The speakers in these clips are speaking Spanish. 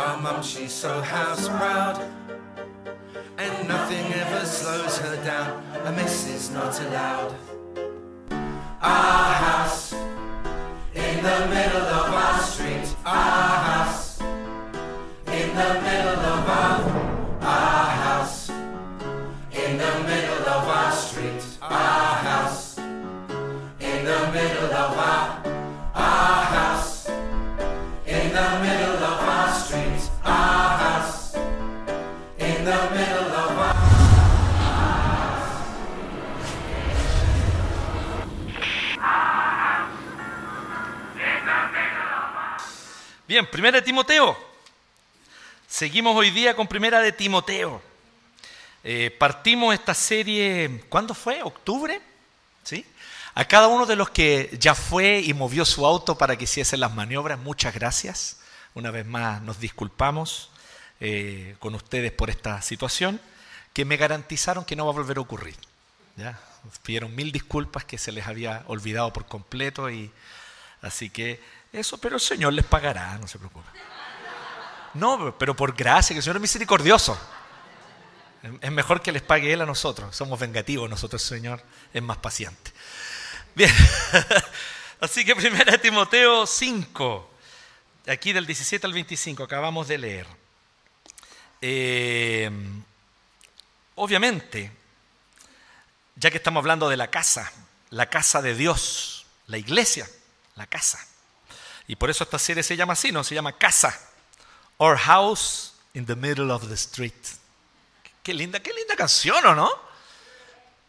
Our mum, she's so house proud. And nothing ever slows her down. A miss is not allowed. Our house in the middle of our street. Our house in the middle of Bien, primera de Timoteo. Seguimos hoy día con primera de Timoteo. Eh, partimos esta serie, ¿cuándo fue? ¿Octubre? ¿Sí? A cada uno de los que ya fue y movió su auto para que hiciesen las maniobras, muchas gracias. Una vez más nos disculpamos eh, con ustedes por esta situación, que me garantizaron que no va a volver a ocurrir. ¿ya? Pidieron mil disculpas que se les había olvidado por completo y así que eso, pero el Señor les pagará, no se preocupen. No, pero por gracia, que el Señor es misericordioso. Es mejor que les pague Él a nosotros. Somos vengativos, nosotros, Señor, es más paciente. Bien, así que primera Timoteo 5, aquí del 17 al 25, acabamos de leer. Eh, obviamente, ya que estamos hablando de la casa, la casa de Dios, la iglesia, la casa. Y por eso esta serie se llama así, ¿no? Se llama Casa. Or House in the Middle of the Street. Qué linda, qué linda canción, ¿o no?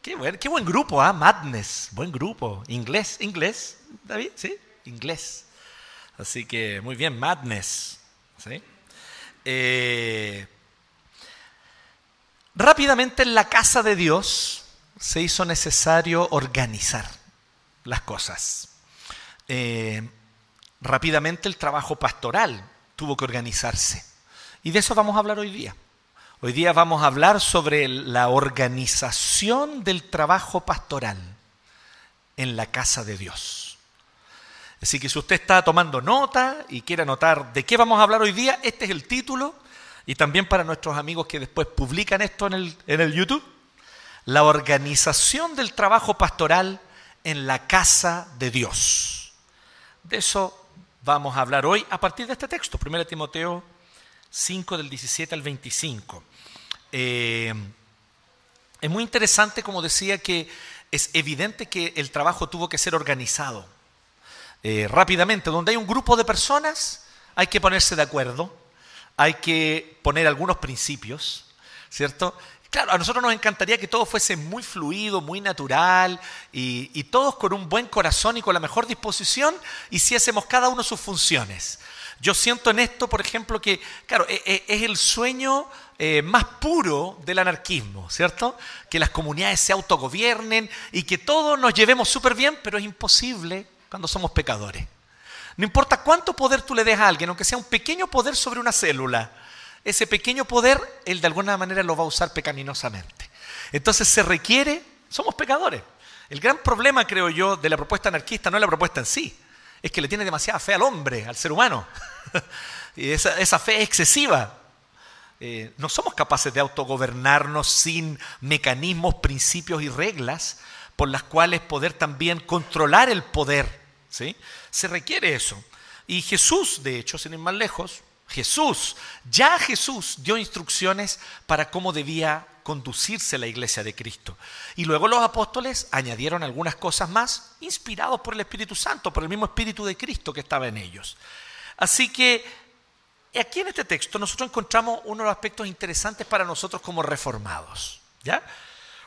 Qué buen, qué buen grupo, ¿ah? Madness, buen grupo. Inglés, inglés, David, ¿sí? Inglés. Así que muy bien, Madness. ¿sí? Eh, rápidamente en la casa de Dios se hizo necesario organizar las cosas. Eh, rápidamente el trabajo pastoral tuvo que organizarse. Y de eso vamos a hablar hoy día. Hoy día vamos a hablar sobre la organización del trabajo pastoral en la casa de Dios. Así que si usted está tomando nota y quiere anotar de qué vamos a hablar hoy día, este es el título. Y también para nuestros amigos que después publican esto en el, en el YouTube, la organización del trabajo pastoral en la casa de Dios. De eso vamos a hablar hoy a partir de este texto, 1 Timoteo 5 del 17 al 25. Eh, es muy interesante, como decía, que es evidente que el trabajo tuvo que ser organizado eh, rápidamente. Donde hay un grupo de personas, hay que ponerse de acuerdo, hay que poner algunos principios, ¿cierto? Claro, a nosotros nos encantaría que todo fuese muy fluido, muy natural y, todos con un buen corazón y con la mejor disposición hiciésemos cada uno sus funciones. Yo siento en esto, por ejemplo, que, claro, es, es el sueño eh, más puro del anarquismo, ¿cierto? Que las comunidades se autogobiernen y que todos nos llevemos súper bien, pero es imposible cuando somos pecadores. No importa cuánto poder tú le des a alguien, aunque sea un pequeño poder sobre una célula, ese pequeño poder, él de alguna manera lo va a usar pecaminosamente. Entonces se requiere, somos pecadores. El gran problema, creo yo, de la propuesta anarquista no es la propuesta en sí, es que le tiene demasiada fe al hombre, al ser humano. y esa, fe es excesiva. Eh, no somos capaces de autogobernarnos sin mecanismos, principios y reglas por las cuales poder también controlar el poder. ¿sí? Se requiere eso. Y Jesús, de hecho, sin ir más lejos, Jesús, ya Jesús dio instrucciones para cómo debía conducirse la iglesia de Cristo. Y luego los apóstoles añadieron algunas cosas más, inspirados por el Espíritu Santo, por el mismo Espíritu de Cristo que estaba en ellos. Así que aquí en este texto nosotros encontramos uno de los aspectos interesantes para nosotros como reformados. ¿ya?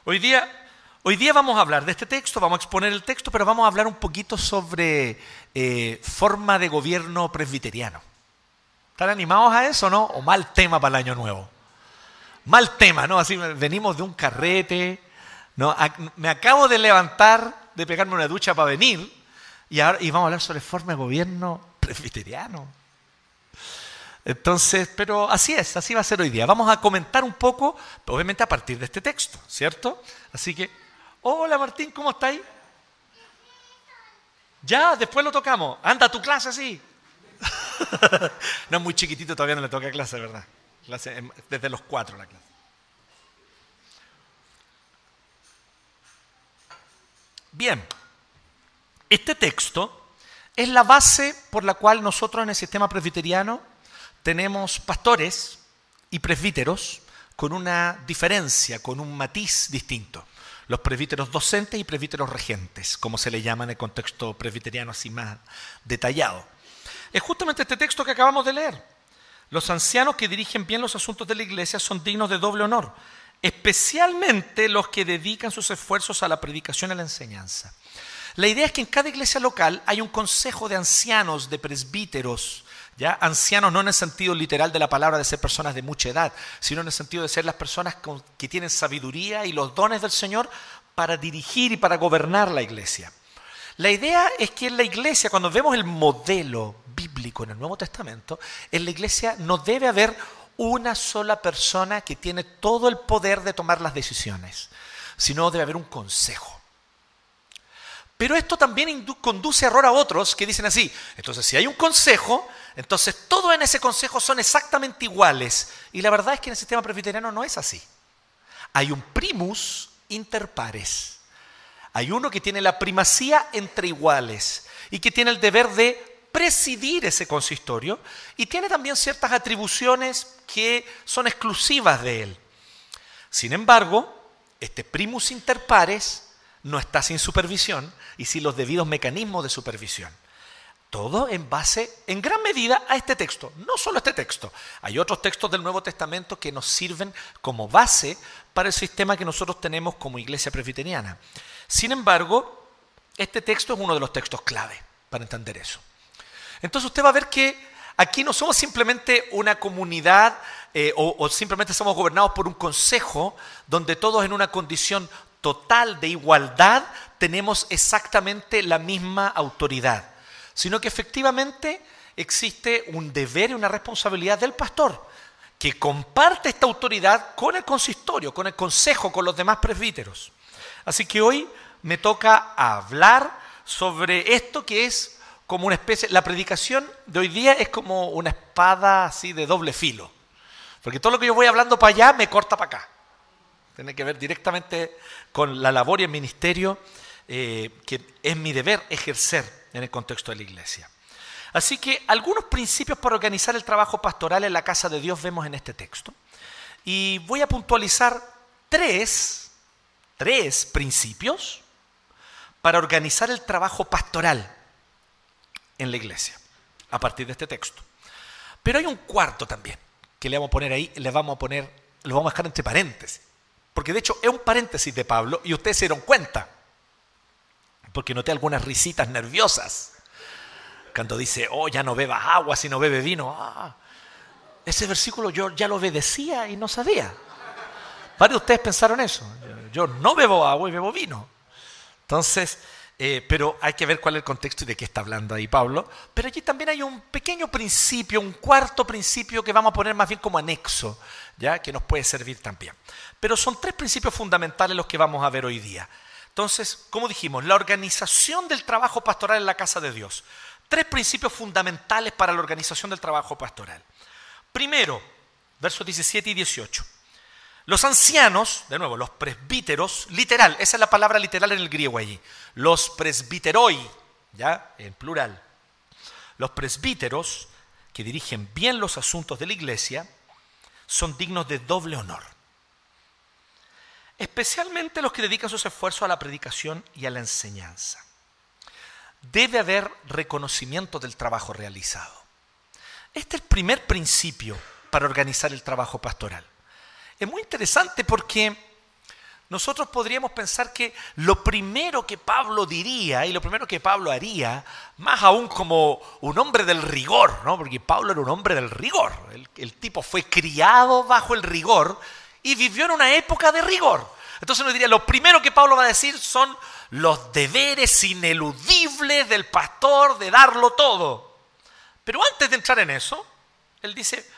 Hoy, día, hoy día vamos a hablar de este texto, vamos a exponer el texto, pero vamos a hablar un poquito sobre eh, forma de gobierno presbiteriano. ¿Están animados a eso, no? ¿O mal tema para el año nuevo? Mal tema, ¿no? Así venimos de un carrete, ¿no? Me acabo de levantar, de pegarme una ducha para venir, y ahora y vamos a hablar sobre forma de gobierno presbiteriano. Entonces, pero así es, así va a ser hoy día. Vamos a comentar un poco, obviamente a partir de este texto, ¿cierto? Así que, hola Martín, ¿cómo estáis? Ya, después lo tocamos. Anda tu clase así. no muy chiquitito, todavía no le toca clase, ¿verdad? desde los cuatro la clase. Bien, este texto es la base por la cual nosotros en el sistema presbiteriano tenemos pastores y presbíteros con una diferencia, con un matiz distinto. Los presbíteros docentes y presbíteros regentes, como se le llama en el contexto presbiteriano así más detallado. Es justamente este texto que acabamos de leer. Los ancianos que dirigen bien los asuntos de la iglesia son dignos de doble honor, especialmente los que dedican sus esfuerzos a la predicación y a la enseñanza. La idea es que en cada iglesia local hay un consejo de ancianos, de presbíteros, ¿ya? Ancianos no en el sentido literal de la palabra de ser personas de mucha edad, sino en el sentido de ser las personas que tienen sabiduría y los dones del Señor para dirigir y para gobernar la iglesia. La idea es que en la iglesia, cuando vemos el modelo bíblico en el Nuevo Testamento, en la iglesia no debe haber una sola persona que tiene todo el poder de tomar las decisiones, sino debe haber un consejo. Pero esto también conduce a error a otros que dicen así, entonces si hay un consejo, entonces todos en ese consejo son exactamente iguales. Y la verdad es que en el sistema presbiteriano no es así. Hay un primus inter pares. Hay uno que tiene la primacía entre iguales y que tiene el deber de presidir ese consistorio y tiene también ciertas atribuciones que son exclusivas de él. Sin embargo, este primus inter pares no está sin supervisión y sin los debidos mecanismos de supervisión. Todo en base, en gran medida, a este texto. No solo este texto. Hay otros textos del Nuevo Testamento que nos sirven como base para el sistema que nosotros tenemos como iglesia presbiteriana. Sin embargo, este texto es uno de los textos clave para entender eso. Entonces usted va a ver que aquí no somos simplemente una comunidad eh, o, simplemente somos gobernados por un consejo donde todos en una condición total de igualdad tenemos exactamente la misma autoridad, sino que efectivamente existe un deber y una responsabilidad del pastor que comparte esta autoridad con el consistorio, con el consejo, con los demás presbíteros. Así que hoy me toca hablar sobre esto que es como una especie, la predicación de hoy día es como una espada así de doble filo, porque todo lo que yo voy hablando para allá me corta para acá. Tiene que ver directamente con la labor y el ministerio eh, que es mi deber ejercer en el contexto de la iglesia. Así que algunos principios para organizar el trabajo pastoral en la casa de Dios vemos en este texto. Y voy a puntualizar tres tres principios para organizar el trabajo pastoral en la iglesia, a partir de este texto. Pero hay un cuarto también, que le vamos a poner ahí, le vamos a poner, lo vamos a dejar entre paréntesis. Porque de hecho es un paréntesis de Pablo y ustedes se dieron cuenta, porque noté algunas risitas nerviosas. Cuando dice, oh, ya no bebas agua si no bebe vino. Ah, ese versículo yo ya lo obedecía y no sabía. Varios de ustedes pensaron eso. Yo no bebo agua y bebo vino. Entonces, eh, pero hay que ver cuál es el contexto y de qué está hablando ahí Pablo. Pero allí también hay un pequeño principio, un cuarto principio que vamos a poner más bien como anexo, ya que nos puede servir también. Pero son tres principios fundamentales los que vamos a ver hoy día. Entonces, como dijimos, la organización del trabajo pastoral en la casa de Dios. Tres principios fundamentales para la organización del trabajo pastoral. Primero, versos 17 y 18. Los ancianos, de nuevo, los presbíteros, literal, esa es la palabra literal en el griego allí. Los presbiteroi, ya, en plural. Los presbíteros, que dirigen bien los asuntos de la iglesia, son dignos de doble honor. Especialmente los que dedican sus esfuerzos a la predicación y a la enseñanza. Debe haber reconocimiento del trabajo realizado. Este es el primer principio para organizar el trabajo pastoral. Es muy interesante porque nosotros podríamos pensar que lo primero que Pablo diría y lo primero que Pablo haría, más aún como un hombre del rigor, ¿no? porque Pablo era un hombre del rigor, el, el tipo fue criado bajo el rigor y vivió en una época de rigor. Entonces uno diría, lo primero que Pablo va a decir son los deberes ineludibles del pastor de darlo todo. Pero antes de entrar en eso, él dice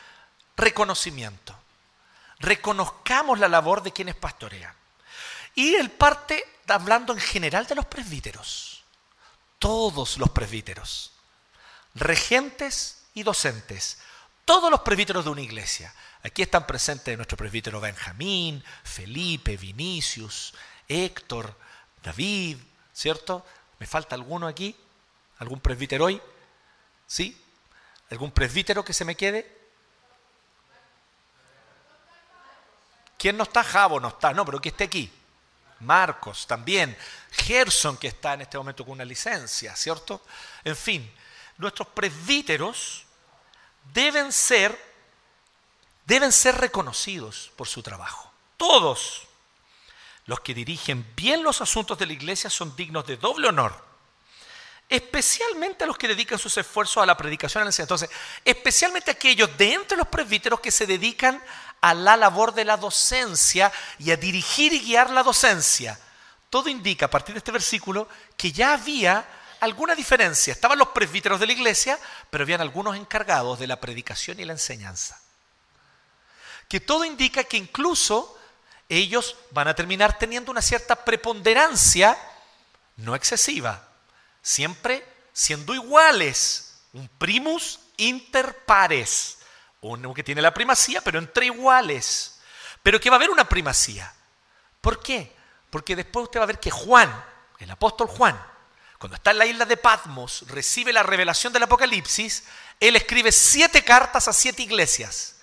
reconocimiento. Reconozcamos la labor de quienes pastorean. Y él parte hablando en general de los presbíteros. Todos los presbíteros. Regentes y docentes. Todos los presbíteros de una iglesia. Aquí están presentes nuestro presbítero Benjamín, Felipe, Vinicius, Héctor, David, ¿cierto? ¿Me falta alguno aquí? ¿Algún presbítero hoy? ¿Sí? ¿Algún presbítero que se me quede? ¿Quién no está? Javo no está, no, pero que esté aquí. Marcos también. Gerson que está en este momento con una licencia, ¿cierto? En fin, nuestros presbíteros deben ser deben ser reconocidos por su trabajo. Todos los que dirigen bien los asuntos de la iglesia son dignos de doble honor. Especialmente los que dedican sus esfuerzos a la predicación a la enseñanza. Entonces, especialmente aquellos de entre los presbíteros que se dedican a la labor de la docencia y a dirigir y guiar la docencia. Todo indica a partir de este versículo que ya había alguna diferencia. Estaban los presbíteros de la iglesia, pero habían algunos encargados de la predicación y la enseñanza que todo indica que incluso ellos van a terminar teniendo una cierta preponderancia, no excesiva, siempre siendo iguales, un primus inter pares, uno que tiene la primacía, pero entre iguales, pero que va a haber una primacía. ¿Por qué? Porque después usted va a ver que Juan, el apóstol Juan, cuando está en la isla de Patmos, recibe la revelación del Apocalipsis, él escribe siete cartas a siete iglesias.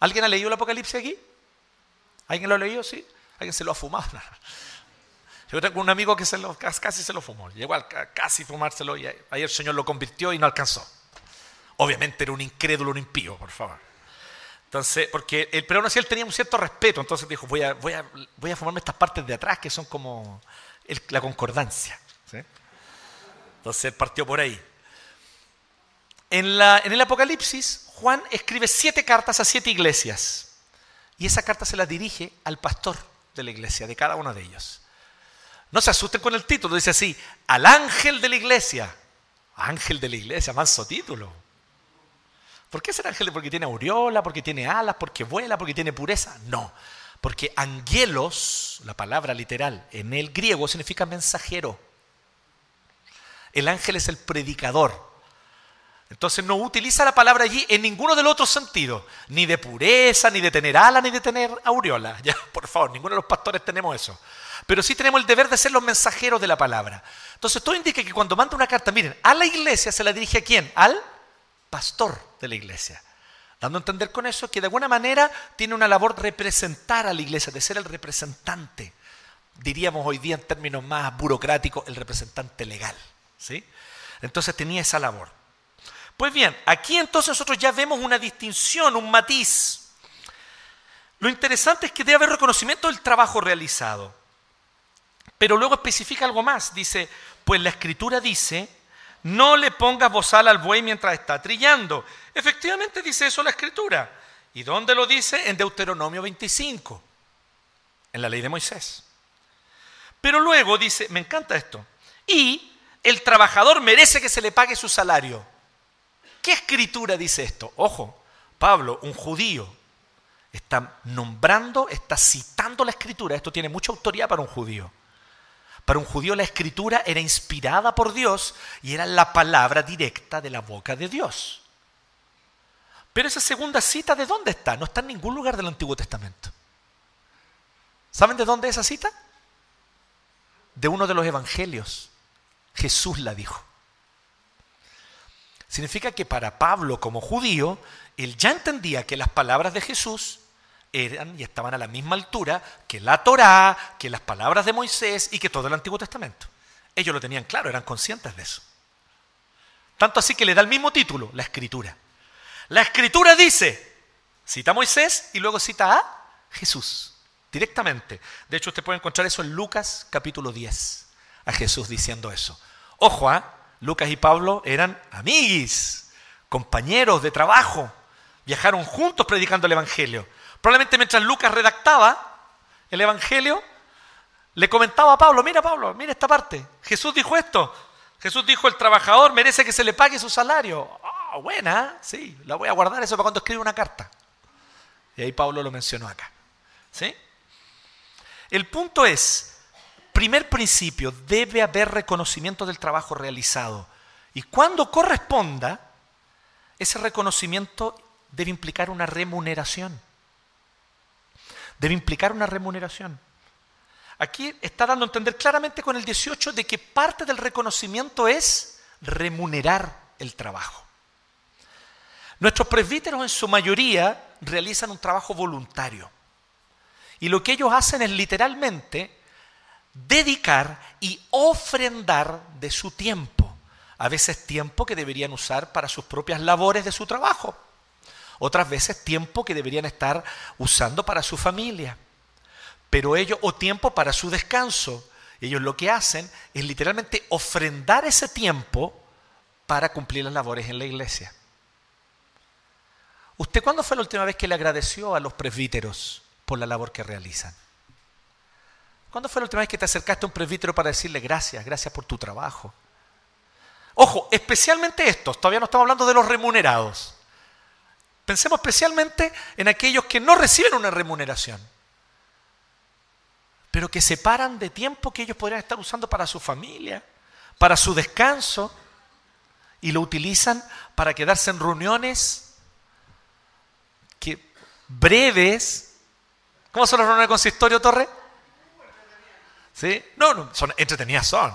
¿Alguien ha leído el Apocalipsis aquí? ¿Alguien lo ha leído? Sí. ¿Alguien se lo ha fumado? Yo tengo un amigo que se lo, casi se lo fumó. Llegó a casi fumárselo y ayer el Señor lo convirtió y no alcanzó. Obviamente era un incrédulo, un impío, por favor. Entonces, porque el, pero aún así él tenía un cierto respeto, entonces dijo, voy a, voy a, voy a fumarme estas partes de atrás que son como la concordancia. Entonces partió por ahí. En, el Apocalipsis, Juan escribe siete cartas a siete iglesias. Y esa carta se la dirige al pastor de la iglesia, de cada uno de ellos. No se asusten con el título, dice así, al ángel de la iglesia. Ángel de la iglesia, manso título. ¿Por qué ser ángel? ¿Porque tiene aureola? ¿Porque tiene alas? ¿Porque vuela? ¿Porque tiene pureza? No. Porque angelos, la palabra literal en el griego, significa mensajero. El ángel es el predicador, entonces no utiliza la palabra allí en ninguno de los otros sentidos, ni de pureza, ni de tener ala, ni de tener aureola. Ya, por favor, ninguno de los pastores tenemos eso. Pero sí tenemos el deber de ser los mensajeros de la palabra. Entonces todo indica que cuando manda una carta, miren, a la iglesia se la dirige a quién? Al pastor de la iglesia. Dando a entender con eso que de alguna manera tiene una labor representar a la iglesia, de ser el representante. Diríamos hoy día en términos más burocráticos, el representante legal. ¿sí? Entonces tenía esa labor. Pues bien, aquí entonces nosotros ya vemos una distinción, un matiz. Lo interesante es que debe haber reconocimiento del trabajo realizado. Pero luego especifica algo más. Dice, pues la escritura dice, no le pongas bozal al buey mientras está trillando. Efectivamente dice eso la escritura. ¿Y dónde lo dice? En Deuteronomio 25, en la ley de Moisés. Pero luego dice, me encanta esto, y el trabajador merece que se le pague su salario. ¿Qué escritura dice esto? Ojo, Pablo, un judío, está nombrando, está citando la escritura. Esto tiene mucha autoridad para un judío. Para un judío la escritura era inspirada por Dios y era la palabra directa de la boca de Dios. Pero esa segunda cita, ¿de dónde está? No está en ningún lugar del Antiguo Testamento. ¿Saben de dónde es esa cita? De uno de los evangelios. Jesús la dijo. Significa que para Pablo como judío, él ya entendía que las palabras de Jesús eran y estaban a la misma altura que la Torá, que las palabras de Moisés y que todo el Antiguo Testamento. Ellos lo tenían claro, eran conscientes de eso. Tanto así que le da el mismo título, la escritura. La escritura dice, cita a Moisés y luego cita a Jesús, directamente. De hecho, usted puede encontrar eso en Lucas capítulo 10, a Jesús diciendo eso. Ojo, ¿ah? Lucas y Pablo eran amiguis, compañeros de trabajo, viajaron juntos predicando el Evangelio. Probablemente mientras Lucas redactaba el Evangelio, le comentaba a Pablo, mira Pablo, mira esta parte. Jesús dijo esto. Jesús dijo, el trabajador merece que se le pague su salario. Ah, buena, sí, la voy a guardar eso para cuando escriba una carta. Y ahí Pablo lo mencionó acá. ¿Sí? El punto es, primer principio, debe haber reconocimiento del trabajo realizado. Y cuando corresponda, ese reconocimiento debe implicar una remuneración. Debe implicar una remuneración. Aquí está dando a entender claramente con el 18 de que parte del reconocimiento es remunerar el trabajo. Nuestros presbíteros en su mayoría realizan un trabajo voluntario. Y lo que ellos hacen es literalmente dedicar y ofrendar de su tiempo. A veces tiempo que deberían usar para sus propias labores de su trabajo. Otras veces tiempo que deberían estar usando para su familia. Pero ellos, o tiempo para su descanso. Ellos lo que hacen es literalmente ofrendar ese tiempo para cumplir las labores en la iglesia. ¿Usted cuándo fue la última vez que le agradeció a los presbíteros por la labor que realizan? ¿Cuándo fue la última vez que te acercaste a un presbítero para decirle gracias, gracias por tu trabajo? Ojo, especialmente estos, todavía no estamos hablando de los remunerados. Pensemos especialmente en aquellos que no reciben una remuneración, pero que separan de tiempo que ellos podrían estar usando para su familia, para su descanso, y lo utilizan para quedarse en reuniones que breves. ¿Cómo son las reuniones de consistorio, Torre? ¿Sí? No, no, son entretenidas son.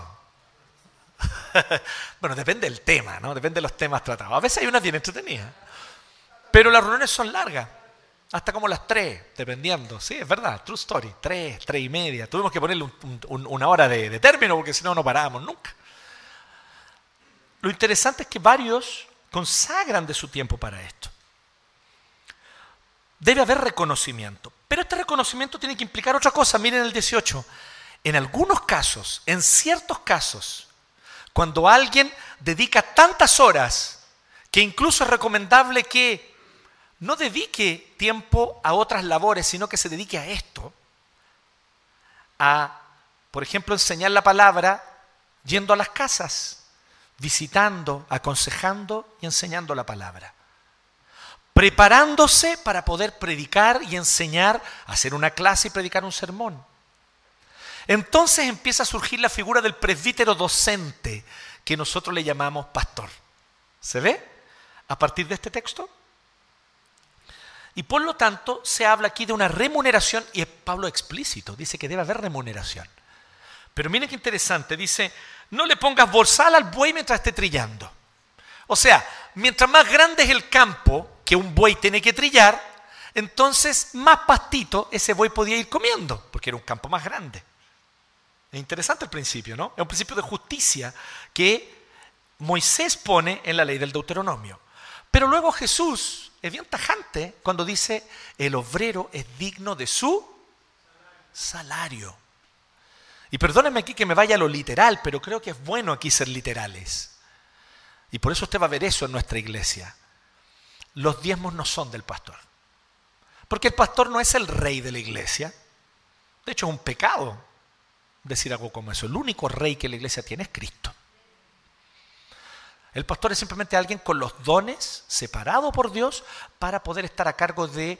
bueno, depende del tema, ¿no? Depende de los temas tratados. A veces hay unas bien entretenidas. Pero las reuniones son largas. Hasta como las tres, dependiendo. Sí, es verdad, true story. Tres, tres y media. Tuvimos que ponerle una hora de, de término porque si no, no parábamos nunca. Lo interesante es que varios consagran de su tiempo para esto debe haber reconocimiento. Pero este reconocimiento tiene que implicar otra cosa. Miren el 18. En algunos casos, en ciertos casos, cuando alguien dedica tantas horas que incluso es recomendable que no dedique tiempo a otras labores, sino que se dedique a esto, a, por ejemplo, enseñar la palabra yendo a las casas, visitando, aconsejando y enseñando la palabra preparándose para poder predicar y enseñar, hacer una clase y predicar un sermón. Entonces empieza a surgir la figura del presbítero docente, que nosotros le llamamos pastor. ¿Se ve? A partir de este texto. Y por lo tanto se habla aquí de una remuneración, y es Pablo explícito, dice que debe haber remuneración. Pero miren qué interesante, dice, no le pongas bolsal al buey mientras esté trillando. O sea, mientras más grande es el campo, que un buey tiene que trillar, entonces más pastito ese buey podía ir comiendo, porque era un campo más grande. Es interesante el principio, ¿no? Es un principio de justicia que Moisés pone en la ley del Deuteronomio. Pero luego Jesús es bien tajante cuando dice, el obrero es digno de su salario. Y perdónenme aquí que me vaya a lo literal, pero creo que es bueno aquí ser literales. Y por eso usted va a ver eso en nuestra iglesia los diezmos no son del pastor. Porque el pastor no es el rey de la iglesia. De hecho, es un pecado decir algo como eso. El único rey que la iglesia tiene es Cristo. El pastor es simplemente alguien con los dones, separado por Dios, para poder estar a cargo de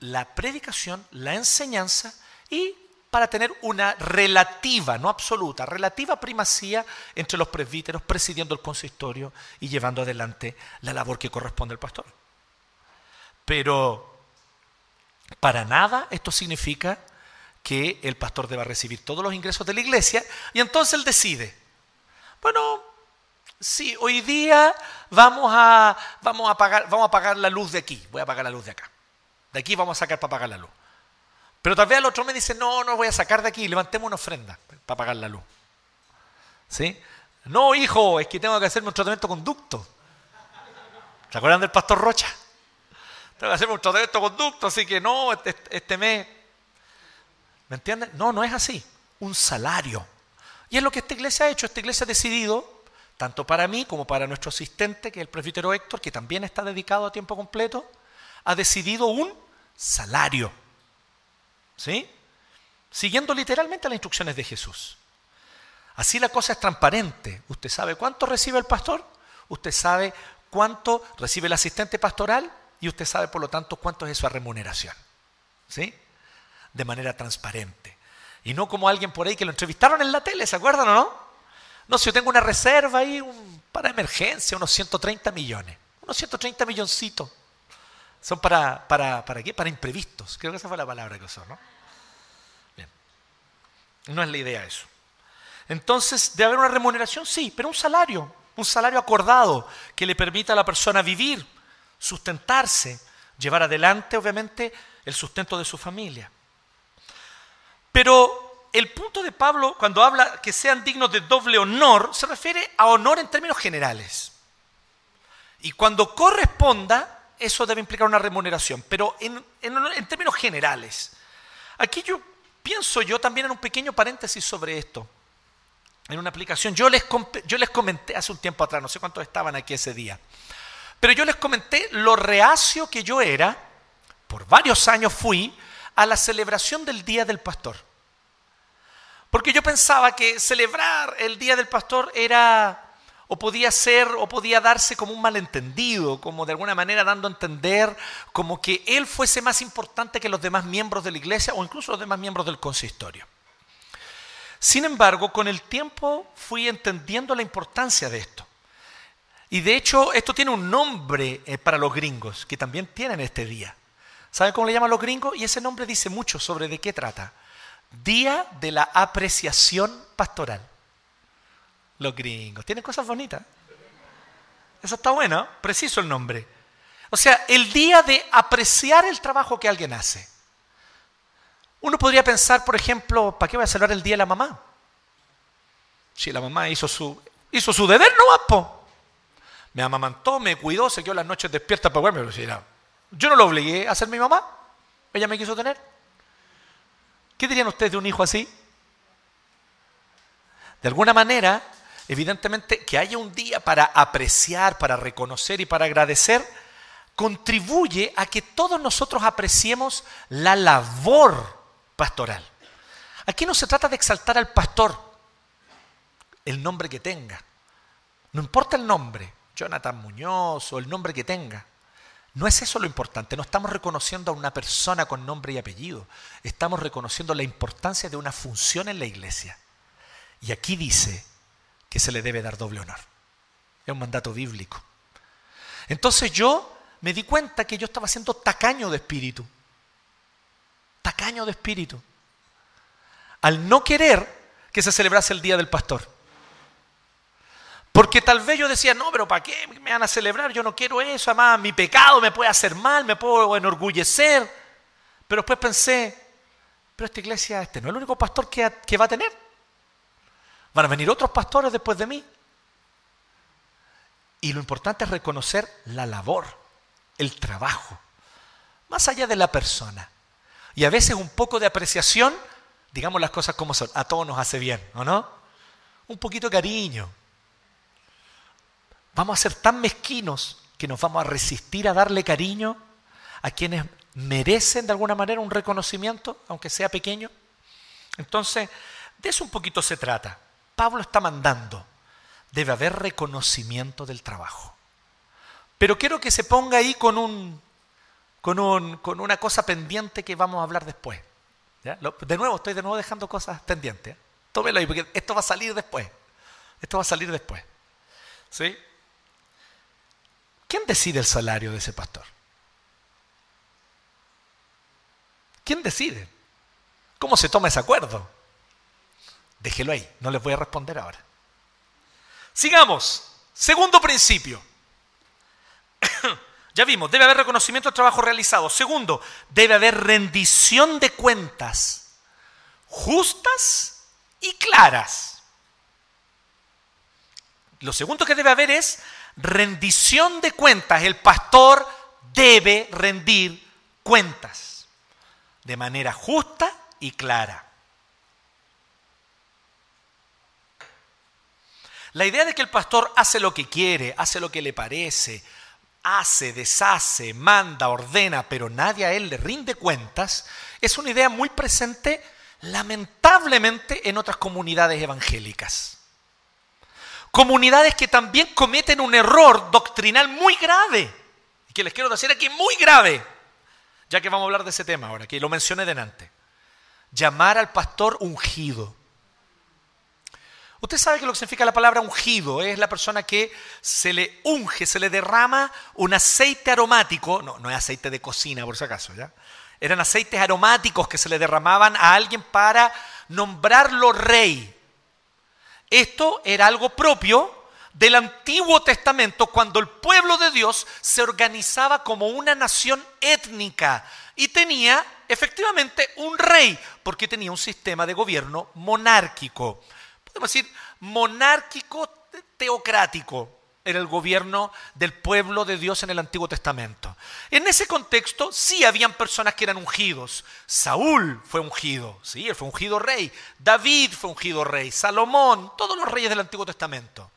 la predicación, la enseñanza y para tener una relativa, no absoluta, relativa primacía entre los presbíteros, presidiendo el consistorio y llevando adelante la labor que corresponde al pastor. Pero para nada esto significa que el pastor deba recibir todos los ingresos de la iglesia y entonces él decide, bueno, sí, hoy día vamos a, vamos a, pagar, vamos a pagar la luz de aquí, voy a pagar la luz de acá. De aquí vamos a sacar para pagar la luz. Pero tal vez el otro me dice, no, no voy a sacar de aquí, levantemos una ofrenda para pagar la luz. ¿Sí? No, hijo, es que tengo que hacerme un tratamiento conducto. ¿Se acuerdan del pastor Rocha? tengo que hacerme un tratamiento conducto, así que no, este, este mes. ¿Me entienden? No, no es así. Un salario. Y es lo que esta iglesia ha hecho. Esta iglesia ha decidido, tanto para mí como para nuestro asistente, que es el presbítero Héctor, que también está dedicado a tiempo completo, ha decidido un salario. ¿Sí? Siguiendo literalmente las instrucciones de Jesús. Así la cosa es transparente. Usted sabe cuánto recibe el pastor, usted sabe cuánto recibe el asistente pastoral y usted sabe por lo tanto cuánto es su remuneración. ¿Sí? De manera transparente. Y no como alguien por ahí que lo entrevistaron en la tele, ¿se acuerdan o no? No, si yo tengo una reserva ahí para emergencia, unos 130 millones. Unos 130 milloncitos. Son para, para, ¿para qué? Para imprevistos. Creo que esa fue la palabra que usó, ¿no? Bien. No es la idea eso. Entonces, ¿debe haber una remuneración? Sí, pero un salario. Un salario acordado que le permita a la persona vivir, sustentarse, llevar adelante, obviamente, el sustento de su familia. Pero el punto de Pablo, cuando habla que sean dignos de doble honor, se refiere a honor en términos generales. Y cuando corresponda, eso debe implicar una remuneración, pero en, términos generales. Aquí yo pienso yo también en un pequeño paréntesis sobre esto. En una aplicación, yo les, yo les comenté hace un tiempo atrás, no sé cuántos estaban aquí ese día, pero yo les comenté lo reacio que yo era, por varios años fui, a la celebración del Día del Pastor. Porque yo pensaba que celebrar el Día del Pastor era o podía ser o podía darse como un malentendido, como de alguna manera dando a entender como que él fuese más importante que los demás miembros de la iglesia o incluso los demás miembros del consistorio. Sin embargo, con el tiempo fui entendiendo la importancia de esto. Y de hecho, esto tiene un nombre eh, para los gringos, que también tienen este día. ¿Saben cómo le llaman los gringos? Y ese nombre dice mucho sobre de qué trata. Día de la apreciación pastoral. Los gringos. Tienen cosas bonitas. Eso está bueno, preciso el nombre. O sea, el día de apreciar el trabajo que alguien hace. Uno podría pensar, por ejemplo, ¿para qué voy a celebrar el día de la mamá? Si la mamá hizo su, hizo su deber, no va, Me amamantó, me cuidó, se quedó las noches despierta para verme. Yo no lo obligué a ser mi mamá. Ella me quiso tener. ¿Qué dirían ustedes de un hijo así? De alguna manera, evidentemente, que haya un día para apreciar, para reconocer y para agradecer, contribuye a que todos nosotros apreciemos la labor pastoral. Aquí no se trata de exaltar al pastor, el nombre que tenga. No importa el nombre, Jonathan Muñoz o el nombre que tenga. No es eso lo importante, no estamos reconociendo a una persona con nombre y apellido, estamos reconociendo la importancia de una función en la iglesia. Y aquí dice que se le debe dar doble honor. Es un mandato bíblico. Entonces yo me di cuenta que yo estaba siendo tacaño de espíritu. Tacaño de espíritu. Al no querer que se celebrase el día del pastor. Porque tal vez yo decía, no, pero ¿para qué me van a celebrar? Yo no quiero eso, además mi pecado me puede hacer mal, me puedo enorgullecer. Pero después pensé, pero esta iglesia, este no es el único pastor que, que va a tener. Van a venir otros pastores después de mí. Y lo importante es reconocer la labor, el trabajo, más allá de la persona. Y a veces un poco de apreciación, digamos las cosas como son, a todos nos hace bien, ¿o no? Un poquito de cariño, Vamos a ser tan mezquinos que nos vamos a resistir a darle cariño a quienes merecen de alguna manera un reconocimiento, aunque sea pequeño. Entonces, de eso un poquito se trata. Pablo está mandando, debe haber reconocimiento del trabajo. Pero quiero que se ponga ahí con, un, con, un, con una cosa pendiente que vamos a hablar después. De nuevo, estoy de nuevo dejando cosas pendientes. Tómelo ahí, porque esto va a salir después. Esto va a salir después. ¿Sí? ¿Quién decide el salario de ese pastor? ¿Quién decide? ¿Cómo se toma ese acuerdo? Déjelo ahí, no les voy a responder ahora. Sigamos. Segundo principio. ya vimos, debe haber reconocimiento del trabajo realizado. Segundo, debe haber rendición de cuentas justas y claras. Lo segundo que debe haber es rendición de cuentas. El pastor debe rendir cuentas de manera justa y clara. La idea de que el pastor hace lo que quiere, hace lo que le parece, hace, deshace, manda, ordena, pero nadie a él le rinde cuentas, es una idea muy presente lamentablemente en otras comunidades evangélicas. Comunidades que también cometen un error doctrinal muy grave, y que les quiero decir aquí muy grave, ya que vamos a hablar de ese tema ahora, que lo mencioné delante. Llamar al pastor ungido. Usted sabe que lo que significa la palabra ungido es la persona que se le unge, se le derrama un aceite aromático, no, no es aceite de cocina por si acaso, ¿ya? Eran aceites aromáticos que se le derramaban a alguien para nombrarlo rey. Esto era algo propio del Antiguo Testamento cuando el pueblo de Dios se organizaba como una nación étnica y tenía efectivamente un rey, porque tenía un sistema de gobierno monárquico. Podemos decir monárquico teocrático era el gobierno del pueblo de Dios en el Antiguo Testamento. En ese contexto sí habían personas que eran ungidos. Saúl fue ungido, sí, él fue ungido rey. David fue ungido rey. Salomón, todos los reyes del Antiguo Testamento.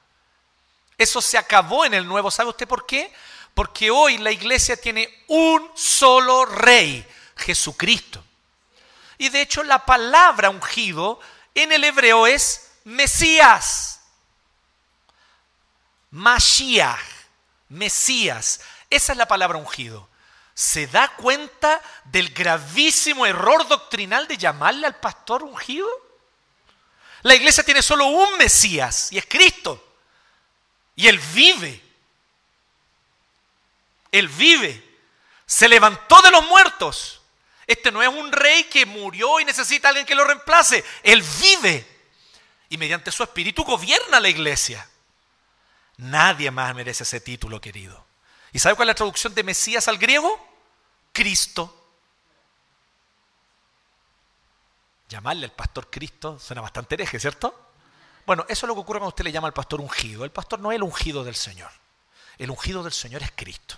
Eso se acabó en el Nuevo. ¿Sabe usted por qué? Porque hoy la iglesia tiene un solo rey, Jesucristo. Y de hecho la palabra ungido en el hebreo es Mesías. Mashiach, Mesías. Esa es la palabra ungido. ¿Se da cuenta del gravísimo error doctrinal de llamarle al pastor ungido? La iglesia tiene solo un Mesías y es Cristo. Y Él vive. Él vive. Se levantó de los muertos. Este no es un rey que murió y necesita a alguien que lo reemplace. Él vive. Y mediante su espíritu gobierna la iglesia. Nadie más merece ese título, querido. ¿Y sabe cuál es la traducción de Mesías al griego? Cristo. Llamarle al pastor Cristo suena bastante hereje, ¿cierto? Bueno, eso es lo que ocurre cuando usted le llama al pastor ungido. El pastor no es el ungido del Señor. El ungido del Señor es Cristo.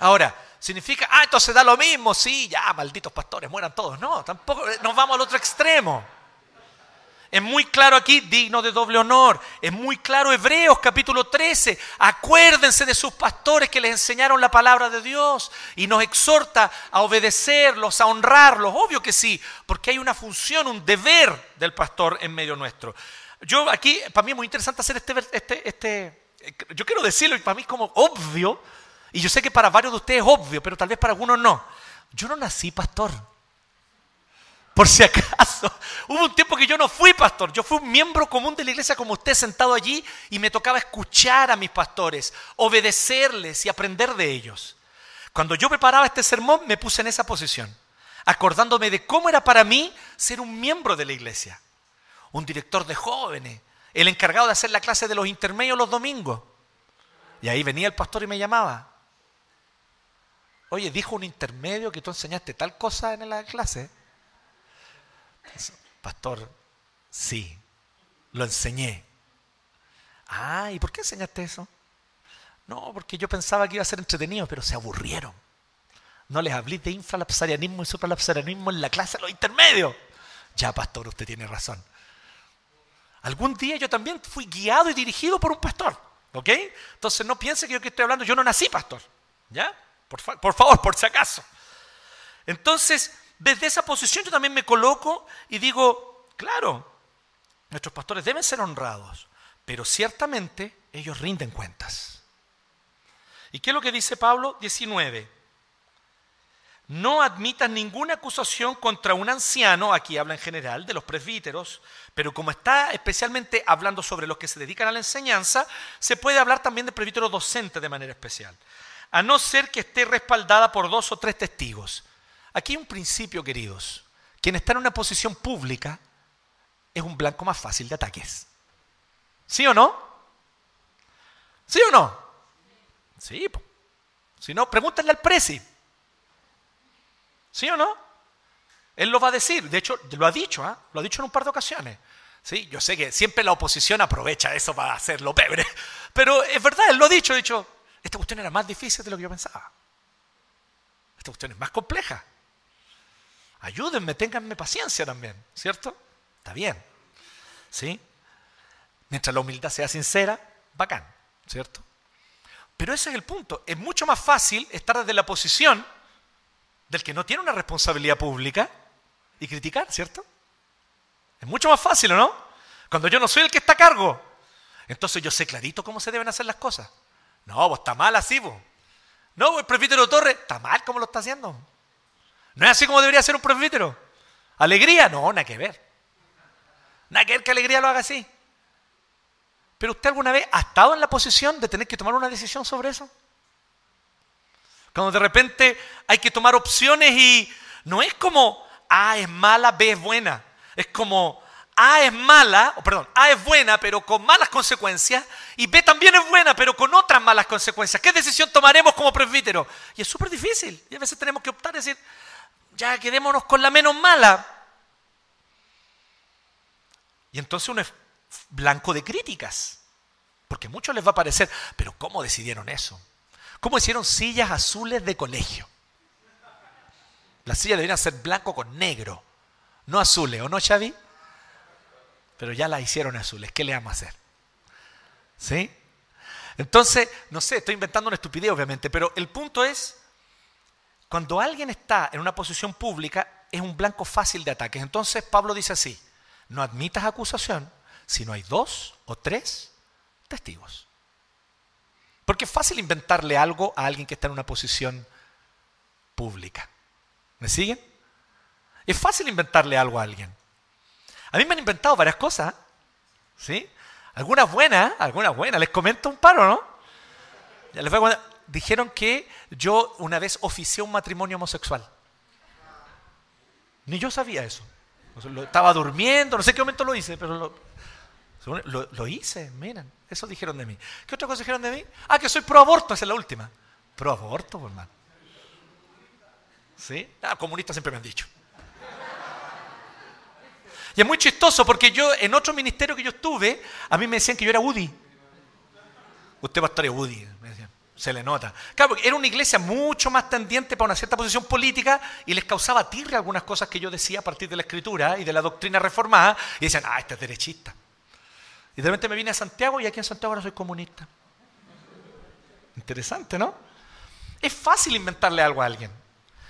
Ahora, significa, ah, entonces da lo mismo, sí, ya, malditos pastores, mueran todos. No, tampoco, nos vamos al otro extremo. Es muy claro aquí, digno de doble honor. Es muy claro Hebreos capítulo 13. Acuérdense de sus pastores que les enseñaron la palabra de Dios y nos exhorta a obedecerlos, a honrarlos. Obvio que sí, porque hay una función, un deber del pastor en medio nuestro. Yo aquí, para mí es muy interesante hacer este, este, este, yo quiero decirlo y para mí es como obvio, y yo sé que para varios de ustedes es obvio, pero tal vez para algunos no. Yo no nací pastor. Por si acaso, hubo un tiempo que yo no fui pastor, yo fui un miembro común de la iglesia como usted sentado allí y me tocaba escuchar a mis pastores, obedecerles y aprender de ellos. Cuando yo preparaba este sermón me puse en esa posición, acordándome de cómo era para mí ser un miembro de la iglesia, un director de jóvenes, el encargado de hacer la clase de los intermedios los domingos. Y ahí venía el pastor y me llamaba. Oye, dijo un intermedio que tú enseñaste tal cosa en la clase. Pastor, sí, lo enseñé. Ah, ¿y por qué enseñaste eso? No, porque yo pensaba que iba a ser entretenido, pero se aburrieron. No les hablé de infralapsarianismo y supralapsarianismo en la clase de los intermedios. Ya, pastor, usted tiene razón. Algún día yo también fui guiado y dirigido por un pastor. ¿Ok? Entonces no piense que yo que estoy hablando, yo no nací pastor. ¿Ya? Por, por favor, por si acaso. Entonces, desde esa posición yo también me coloco y digo, claro, nuestros pastores deben ser honrados, pero ciertamente ellos rinden cuentas. ¿Y qué es lo que dice Pablo 19? No admitan ninguna acusación contra un anciano, aquí habla en general de los presbíteros, pero como está especialmente hablando sobre los que se dedican a la enseñanza, se puede hablar también de presbítero docente de manera especial, a no ser que esté respaldada por dos o tres testigos. Aquí hay un principio, queridos. Quien está en una posición pública es un blanco más fácil de ataques. ¿Sí o no? ¿Sí o no? Sí. Si no, pregúntenle al presi. ¿Sí o no? Él lo va a decir. De hecho, lo ha dicho, ¿ah? Lo ha dicho en un par de ocasiones. Sí, yo sé que siempre la oposición aprovecha eso para hacerlo pebre. Pero es verdad, él lo ha dicho. Ha dicho, esta cuestión era más difícil de lo que yo pensaba. Esta cuestión es más compleja. Ayúdenme, ténganme paciencia también, ¿cierto? Está bien. ¿Sí? Mientras la humildad sea sincera, bacán, ¿cierto? Pero ese es el punto. Es mucho más fácil estar desde la posición del que no tiene una responsabilidad pública y criticar, ¿cierto? Es mucho más fácil, ¿o no? Cuando yo no soy el que está a cargo. Entonces yo sé clarito cómo se deben hacer las cosas. No, vos está mal así, vos. No, el presbítero Torres está mal como lo está haciendo. No es así como debería ser un presbítero. ¿Alegría? No, nada que ver. Nada que ver que alegría lo haga así. Pero usted alguna vez ha estado en la posición de tener que tomar una decisión sobre eso? Cuando de repente hay que tomar opciones y no es como A es mala, B es buena. Es como A es mala, o perdón, A es buena pero con malas consecuencias y B también es buena pero con otras malas consecuencias. ¿Qué decisión tomaremos como presbítero? Y es súper difícil. Y a veces tenemos que optar y decir, ya quedémonos con la menos mala. Y entonces uno es blanco de críticas. Porque a muchos les va a parecer, pero ¿cómo decidieron eso? ¿Cómo hicieron sillas azules de colegio? Las sillas deberían ser blanco con negro, no azules, ¿o no, Xavi? Pero ya las hicieron azules, ¿qué le vamos a hacer? ¿Sí? Entonces, no sé, estoy inventando una estupidez obviamente, pero el punto es, cuando alguien está en una posición pública, es un blanco fácil de ataques. Entonces Pablo dice así, no admitas acusación si no hay dos o tres testigos. Porque es fácil inventarle algo a alguien que está en una posición pública. ¿Me siguen? Es fácil inventarle algo a alguien. A mí me han inventado varias cosas. ¿Sí? Algunas buenas, algunas buenas. Les comento un paro, ¿no? Ya les voy a Dijeron que yo una vez oficié un matrimonio homosexual. Ni yo sabía eso. Estaba durmiendo, no sé qué momento lo hice, pero lo, hice, miren. Eso dijeron de mí. ¿Qué otra cosa dijeron de mí? Ah, que soy pro aborto, esa es la última. Pro aborto, pues, hermano. ¿Sí? Ah, comunistas siempre me han dicho. Y es muy chistoso porque yo, en otro ministerio que yo estuve, a mí me decían que yo era Woody. Usted pastor es Woody, me decían. Se le nota. Claro, porque era una iglesia mucho más tendiente para una cierta posición política y les causaba tirre algunas cosas que yo decía a partir de la escritura y de la doctrina reformada y decían, ah, este es derechista. Y de repente me vine a Santiago y aquí en Santiago ahora soy comunista. Interesante, ¿no? Es fácil inventarle algo a alguien.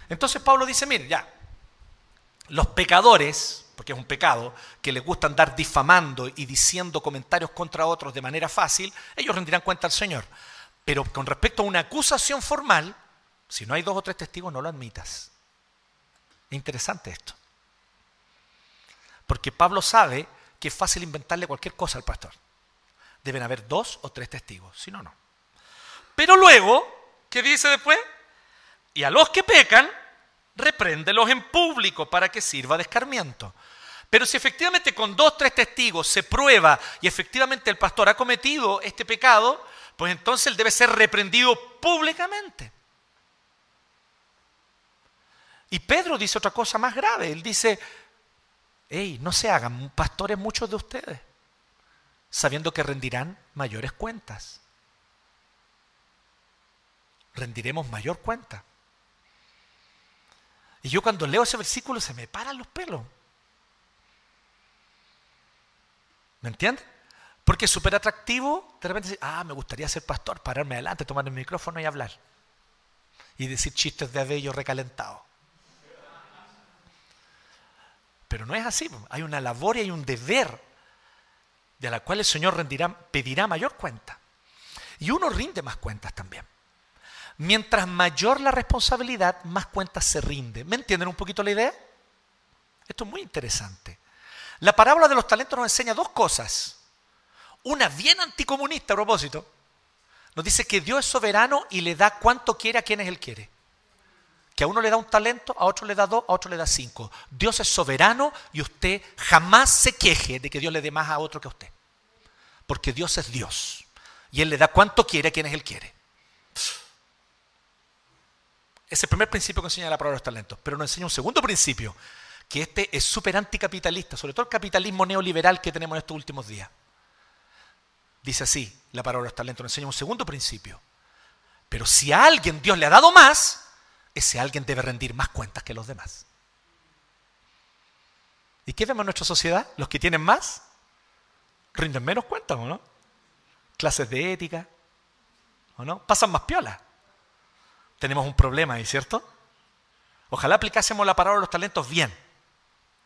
Entonces Pablo dice, mire, ya, los pecadores, porque es un pecado, que les gusta andar difamando y diciendo comentarios contra otros de manera fácil, ellos rendirán cuenta al Señor. Pero con respecto a una acusación formal, si no hay dos o tres testigos, no lo admitas. Es interesante esto. Porque Pablo sabe que es fácil inventarle cualquier cosa al pastor. Deben haber dos o tres testigos, si no, no. Pero luego, ¿qué dice después? Y a los que pecan, repréndelos en público para que sirva de escarmiento. Pero si efectivamente con dos o tres testigos se prueba y efectivamente el pastor ha cometido este pecado, pues entonces él debe ser reprendido públicamente. Y Pedro dice otra cosa más grave. Él dice, hey, no se hagan pastores muchos de ustedes, sabiendo que rendirán mayores cuentas. Rendiremos mayor cuenta. Y yo cuando leo ese versículo se me paran los pelos. ¿Me entiendes? Porque es súper atractivo de repente ah, me gustaría ser pastor, pararme adelante, tomar el micrófono y hablar. Y decir chistes de abello recalentado. Pero no es así. Hay una labor y hay un deber de la cual el Señor pedirá mayor cuenta. Y uno rinde más cuentas también. Mientras mayor la responsabilidad, más cuentas se rinde. ¿Me entienden un poquito la idea? Esto es muy interesante. La parábola de los talentos nos enseña dos cosas. Una bien anticomunista a propósito. Nos dice que Dios es soberano y le da cuanto quiere a quienes Él quiere. Que a uno le da un talento, a otro le da dos, a otro le da cinco. Dios es soberano y usted jamás se queje de que Dios le dé más a otro que a usted. Porque Dios es Dios. Y Él le da cuanto quiere a quienes Él quiere. Es el primer principio que enseña la palabra de los talentos. Pero nos enseña un segundo principio, que este es súper anticapitalista, sobre todo el capitalismo neoliberal que tenemos en estos últimos días. Dice así la palabra de los talentos, nos enseña un segundo principio. Pero si a alguien Dios le ha dado más, ese alguien debe rendir más cuentas que los demás. ¿Y qué vemos en nuestra sociedad? Los que tienen más rinden menos cuentas, ¿o no? Clases de ética, ¿O no? Pasan más piola. Tenemos un problema ahí, ¿cierto? Ojalá aplicásemos la palabra de los talentos bien.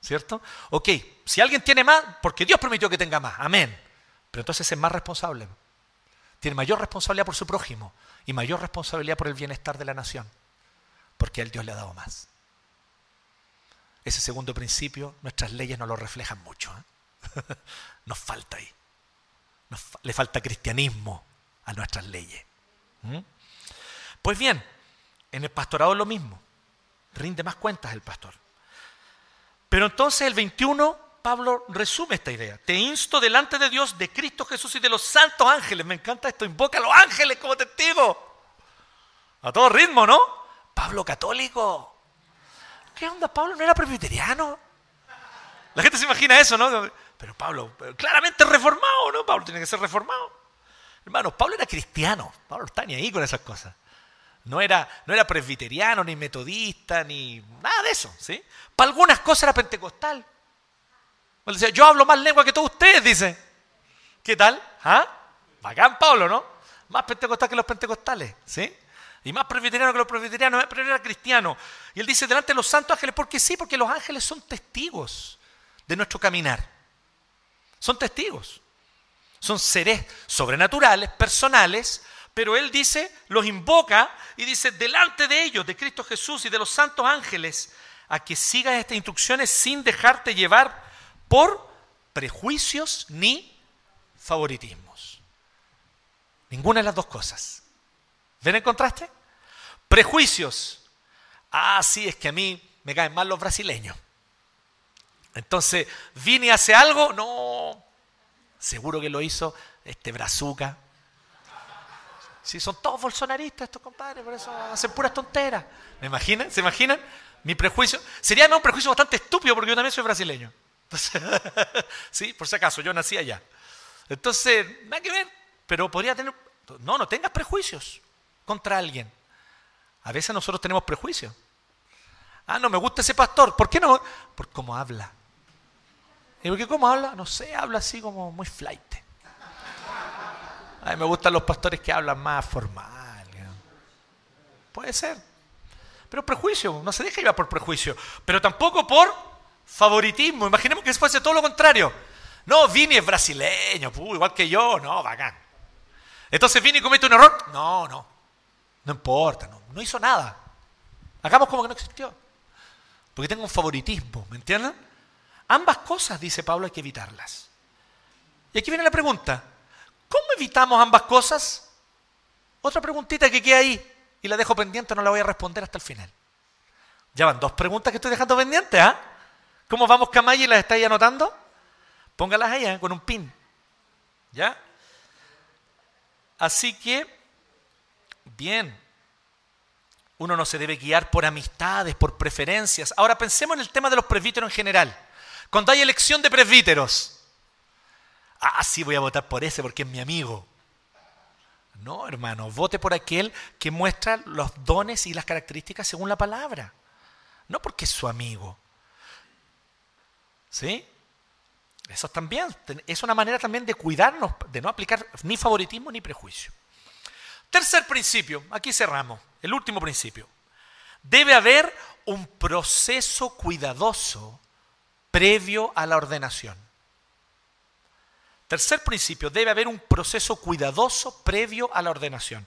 ¿Cierto? Ok, si alguien tiene más, porque Dios permitió que tenga más. Amén. Pero entonces es más responsable. Tiene mayor responsabilidad por su prójimo y mayor responsabilidad por el bienestar de la nación. Porque él Dios le ha dado más. Ese segundo principio, nuestras leyes no lo reflejan mucho. ¿eh? Nos falta ahí. le falta cristianismo a nuestras leyes. Pues bien, en el pastorado es lo mismo. Rinde más cuentas el pastor. Pero entonces el 21, Pablo resume esta idea. Te insto delante de Dios, de Cristo Jesús y de los santos ángeles. Me encanta esto. Invoca a los ángeles como testigo. A todo ritmo, ¿no? Pablo católico. ¿Qué onda? Pablo no era presbiteriano. La gente se imagina eso, ¿no? Pero Pablo, claramente reformado, ¿no? Pablo tiene que ser reformado. Hermanos, Pablo era cristiano. Pablo está ni ahí con esas cosas. No era, no era presbiteriano, ni metodista, ni nada de eso. ¿sí? Para algunas cosas era pentecostal. Él decía, yo hablo más lengua que todos ustedes, dice. ¿Qué tal? ¿Ah? Bacán Pablo, ¿no? Más pentecostal que los pentecostales, ¿sí? Y más presbiteriano que los presbiterianos, pero era cristiano. Y él dice, delante de los santos ángeles, ¿por qué sí? Porque los ángeles son testigos de nuestro caminar. Son testigos. Son seres sobrenaturales, personales, pero él dice, los invoca y dice, delante de ellos, de Cristo Jesús y de los santos ángeles, a que sigas estas instrucciones sin dejarte llevar por prejuicios ni favoritismos. Ninguna de las dos cosas. ¿Ven el contraste? Prejuicios. Ah, sí, es que a mí me caen mal los brasileños. Entonces, vine y hace algo, no, seguro que lo hizo este brazuca, Sí, son todos bolsonaristas estos compadres, por eso hacen puras tonteras. ¿Me imaginan? ¿Se imaginan? Mi prejuicio. Sería un prejuicio bastante estúpido porque yo también soy brasileño. sí, por si acaso, yo nací allá. Entonces, nada que ver. Pero podría tener. No, no tengas prejuicios contra alguien. A veces nosotros tenemos prejuicios. Ah, no me gusta ese pastor. ¿Por qué no? Por cómo habla. ¿Y por qué cómo habla? No sé, habla así como muy flight. A mí me gustan los pastores que hablan más formal. Puede ser. Pero prejuicio, no se deja llevar por prejuicio. Pero tampoco por favoritismo. Imaginemos que fuese todo lo contrario. No, Vini es brasileño, igual que yo, no, bacán. Entonces Vini comete un error. No, no. No importa, no, no hizo nada. Hagamos como que no existió. Porque tengo un favoritismo, ¿me entienden? Ambas cosas, dice Pablo, hay que evitarlas. Y aquí viene la pregunta. ¿Cómo evitamos ambas cosas? Otra preguntita que queda ahí y la dejo pendiente, no la voy a responder hasta el final. Ya van dos preguntas que estoy dejando pendientes, ¿ah? ¿Cómo vamos, Camaya, y las estáis anotando? Póngalas ahí, ¿eh? con un pin. ¿Ya? Así que, bien, uno no se debe guiar por amistades, por preferencias. Ahora pensemos en el tema de los presbíteros en general. Cuando hay elección de presbíteros, ah, sí voy a votar por ese porque es mi amigo. No, hermano, vote por aquel que muestra los dones y las características según la palabra. No porque es su amigo. ¿Sí? Eso también es una manera también de cuidarnos, de no aplicar ni favoritismo ni prejuicio. Tercer principio, aquí cerramos, el último principio. Debe haber un proceso cuidadoso previo a la ordenación. Tercer principio, debe haber un proceso cuidadoso previo a la ordenación.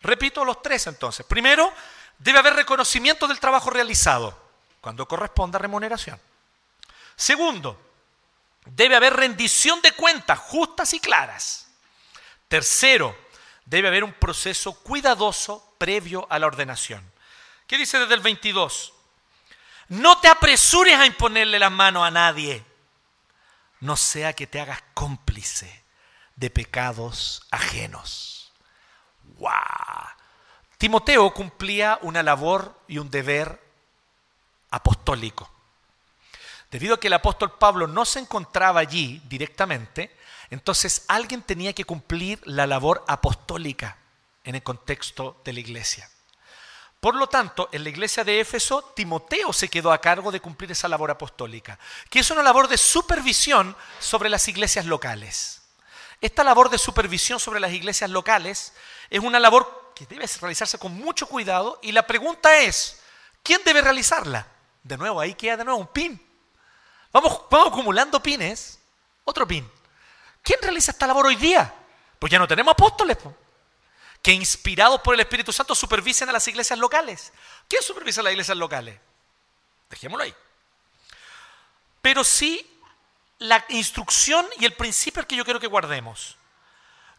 Repito los tres entonces. Primero, debe haber reconocimiento del trabajo realizado, cuando corresponda remuneración. Segundo, debe haber rendición de cuentas justas y claras. Tercero, debe haber un proceso cuidadoso previo a la ordenación. ¿Qué dice desde el 22? No te apresures a imponerle las manos a nadie no sea que te hagas cómplice de pecados ajenos. ¡Wow! Timoteo cumplía una labor y un deber apostólico. Debido a que el apóstol Pablo no se encontraba allí directamente, entonces alguien tenía que cumplir la labor apostólica en el contexto de la iglesia. Por lo tanto, en la iglesia de Éfeso, Timoteo se quedó a cargo de cumplir esa labor apostólica, que es una labor de supervisión sobre las iglesias locales. Esta labor de supervisión sobre las iglesias locales es una labor que debe realizarse con mucho cuidado y la pregunta es, ¿quién debe realizarla? De nuevo, ahí queda de nuevo un pin. Vamos, vamos acumulando pines, otro pin. ¿Quién realiza esta labor hoy día? Pues ya no tenemos apóstoles, que inspirados por el Espíritu Santo supervisen a las iglesias locales. ¿Quién supervisa a las iglesias locales? Dejémoslo ahí. Pero sí la instrucción y el principio que yo quiero que guardemos.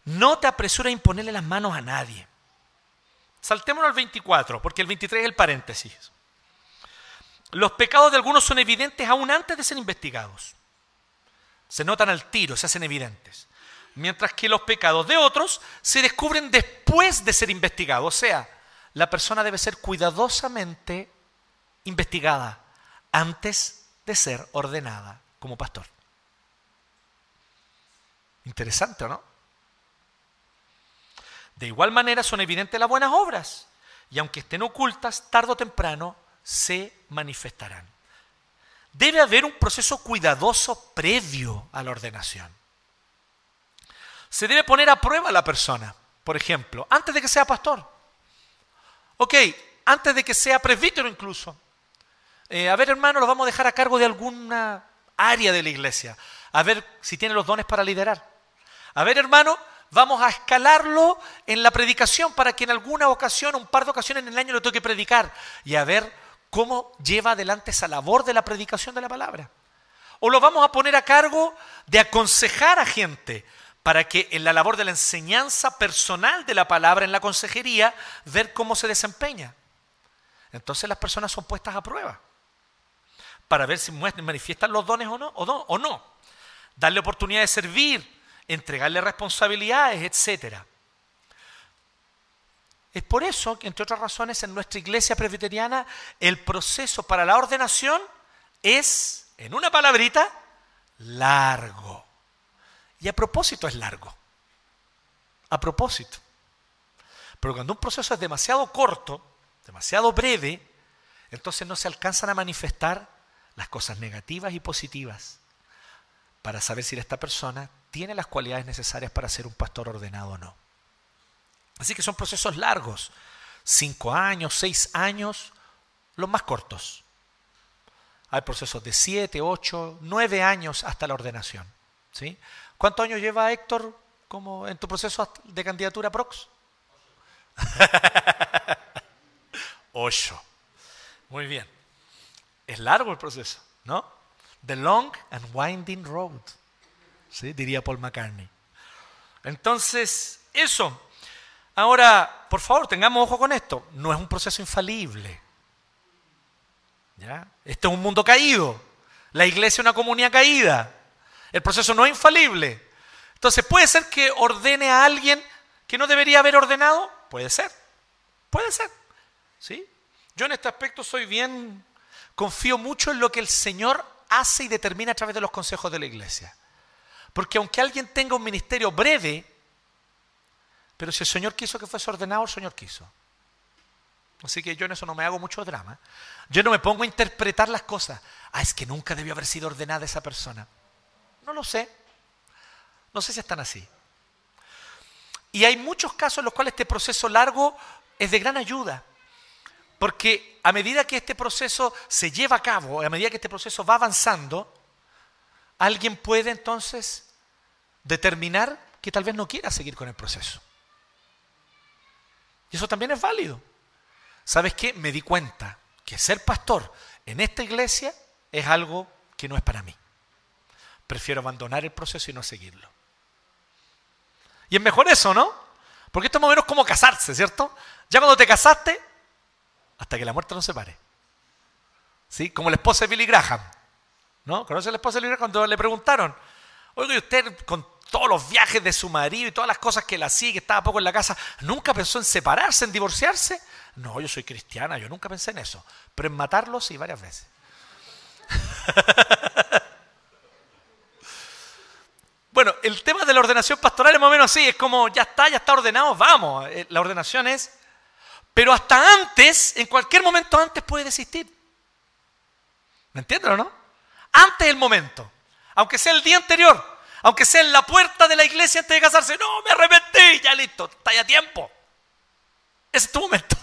No te apresura a imponerle las manos a nadie. Saltémonos al 24, porque el 23 es el paréntesis. Los pecados de algunos son evidentes aún antes de ser investigados. Se notan al tiro, se hacen evidentes. Mientras que los pecados de otros se descubren después de ser investigados. O sea, la persona debe ser cuidadosamente investigada antes de ser ordenada como pastor. Interesante, ¿o no? De igual manera son evidentes las buenas obras y aunque estén ocultas, tarde o temprano se manifestarán. Debe haber un proceso cuidadoso previo a la ordenación. Se debe poner a prueba a la persona, por ejemplo, antes de que sea pastor. Ok, antes de que sea presbítero incluso. Eh, a ver, hermano, lo vamos a dejar a cargo de alguna área de la iglesia. A ver si tiene los dones para liderar. A ver, hermano, vamos a escalarlo en la predicación para que en alguna ocasión, un par de ocasiones en el año, lo tenga que predicar. Y a ver cómo lleva adelante esa labor de la predicación de la palabra. O lo vamos a poner a cargo de aconsejar a gente para que en la labor de la enseñanza personal de la palabra en la consejería, ver cómo se desempeña. Entonces las personas son puestas a prueba para ver si manifiestan los dones o no, o no. Darle oportunidad de servir, entregarle responsabilidades, etc. Es por eso que, entre otras razones, en nuestra iglesia presbiteriana el proceso para la ordenación es, en una palabrita, largo. Y a propósito es largo. A propósito. Pero cuando un proceso es demasiado corto, demasiado breve, entonces no se alcanzan a manifestar las cosas negativas y positivas para saber si esta persona tiene las cualidades necesarias para ser un pastor ordenado o no. Así que son procesos largos, cinco años, seis años, los más cortos. Hay procesos de siete, ocho, nueve años hasta la ordenación. ¿sí? ¿Cuántos años lleva Héctor como en tu proceso de candidatura Prox? Ocho. Muy bien. Es largo el proceso, ¿no? The long and winding road, ¿sí? diría Paul McCartney. Entonces, eso. Ahora, por favor, tengamos ojo con esto. No es un proceso infalible. ¿Ya? Este es un mundo caído. La iglesia es una comunidad caída. El proceso no es infalible. Entonces, ¿puede ser que ordene a alguien que no debería haber ordenado? Puede ser. Puede ser. ¿Sí? Yo en este aspecto soy bien confío mucho en lo que el Señor hace y determina a través de los consejos de la iglesia. Porque aunque alguien tenga un ministerio breve, pero si el Señor quiso que fuese ordenado, el Señor quiso. Así que yo en eso no me hago mucho drama. Yo no me pongo a interpretar las cosas. Ah, es que nunca debió haber sido ordenada esa persona. No lo sé. No sé si están así. Y hay muchos casos en los cuales este proceso largo es de gran ayuda. Porque a medida que este proceso se lleva a cabo, a medida que este proceso va avanzando, alguien puede entonces determinar que tal vez no quiera seguir con el proceso. Y eso también es válido. ¿Sabes qué? Me di cuenta que ser pastor en esta iglesia es algo que no es para mí. Prefiero abandonar el proceso y no seguirlo. Y es mejor eso, ¿no? Porque esto es más como casarse, ¿cierto? Ya cuando te casaste, hasta que la muerte nos separe. ¿Sí? Como la esposa de Billy Graham. ¿No? ¿Conoce a la esposa de Billy Graham cuando le preguntaron? Oye, usted con todos los viajes de su marido y todas las cosas que hacía, que estaba poco en la casa, ¿nunca pensó en separarse, en divorciarse? No, yo soy cristiana, yo nunca pensé en eso. Pero en matarlo sí, varias veces. bueno, el tema de la ordenación pastoral es más o menos así, es como, ya está, ya está ordenado, vamos. Eh, la ordenación es pero hasta antes, en cualquier momento antes puede desistir. ¿Me entienden o no? Antes del momento, aunque sea el día anterior, Aunque sea en la puerta de la iglesia antes de casarse, no, me arrepentí, ya listo, está ya tiempo. Ese es tu momento.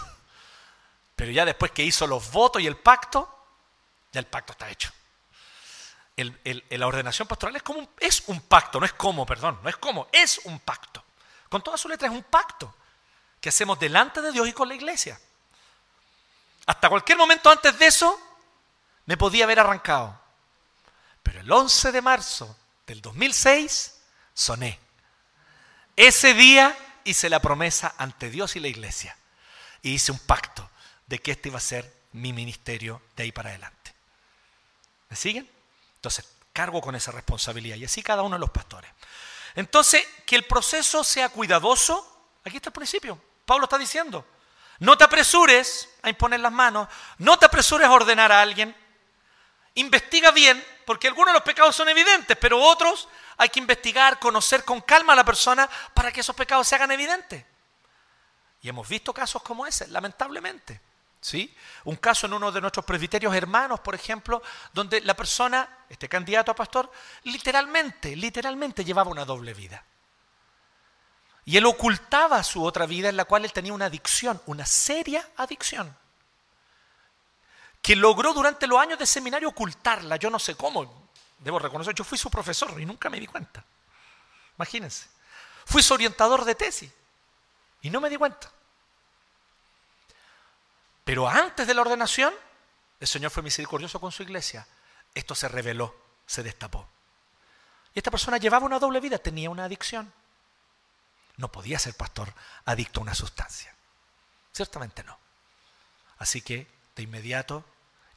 Pero ya después que hizo los votos y el pacto, ya el pacto está hecho. la ordenación pastoral es, como es un pacto, no es como, perdón, no es como, es un pacto. Con toda su letra es un pacto que hacemos delante de Dios y con la iglesia. Hasta cualquier momento antes de eso me podía haber arrancado. Pero el 11 de marzo del 2006 soné. Ese día hice la promesa ante Dios y la iglesia. Y hice un pacto de que este iba a ser mi ministerio de ahí para adelante. ¿Me siguen? Entonces, cargo con esa responsabilidad. Y así cada uno de los pastores. Entonces, que el proceso sea cuidadoso. Aquí está el principio. Pablo está diciendo. No te apresures a imponer las manos. No te apresures a ordenar a alguien. Investiga bien, porque algunos de los pecados son evidentes, pero otros hay que investigar, conocer con calma a la persona para que esos pecados se hagan evidentes. Y hemos visto casos como ese, lamentablemente. ¿Sí? Un caso en uno de nuestros presbiterios hermanos, por ejemplo, donde la persona, este candidato a pastor, literalmente, literalmente llevaba una doble vida. Y él ocultaba su otra vida en la cual él tenía una adicción, una seria adicción que logró durante los años de seminario ocultarla. Yo no sé cómo, debo reconocer, yo fui su profesor y nunca me di cuenta. Imagínense. Fui su orientador de tesis y no me di cuenta. Pero antes de la ordenación, el Señor fue misericordioso con su iglesia. Esto se reveló, se destapó. Y esta persona llevaba una doble vida, tenía una adicción. No podía ser pastor adicto a una sustancia. Ciertamente no. Así que de inmediato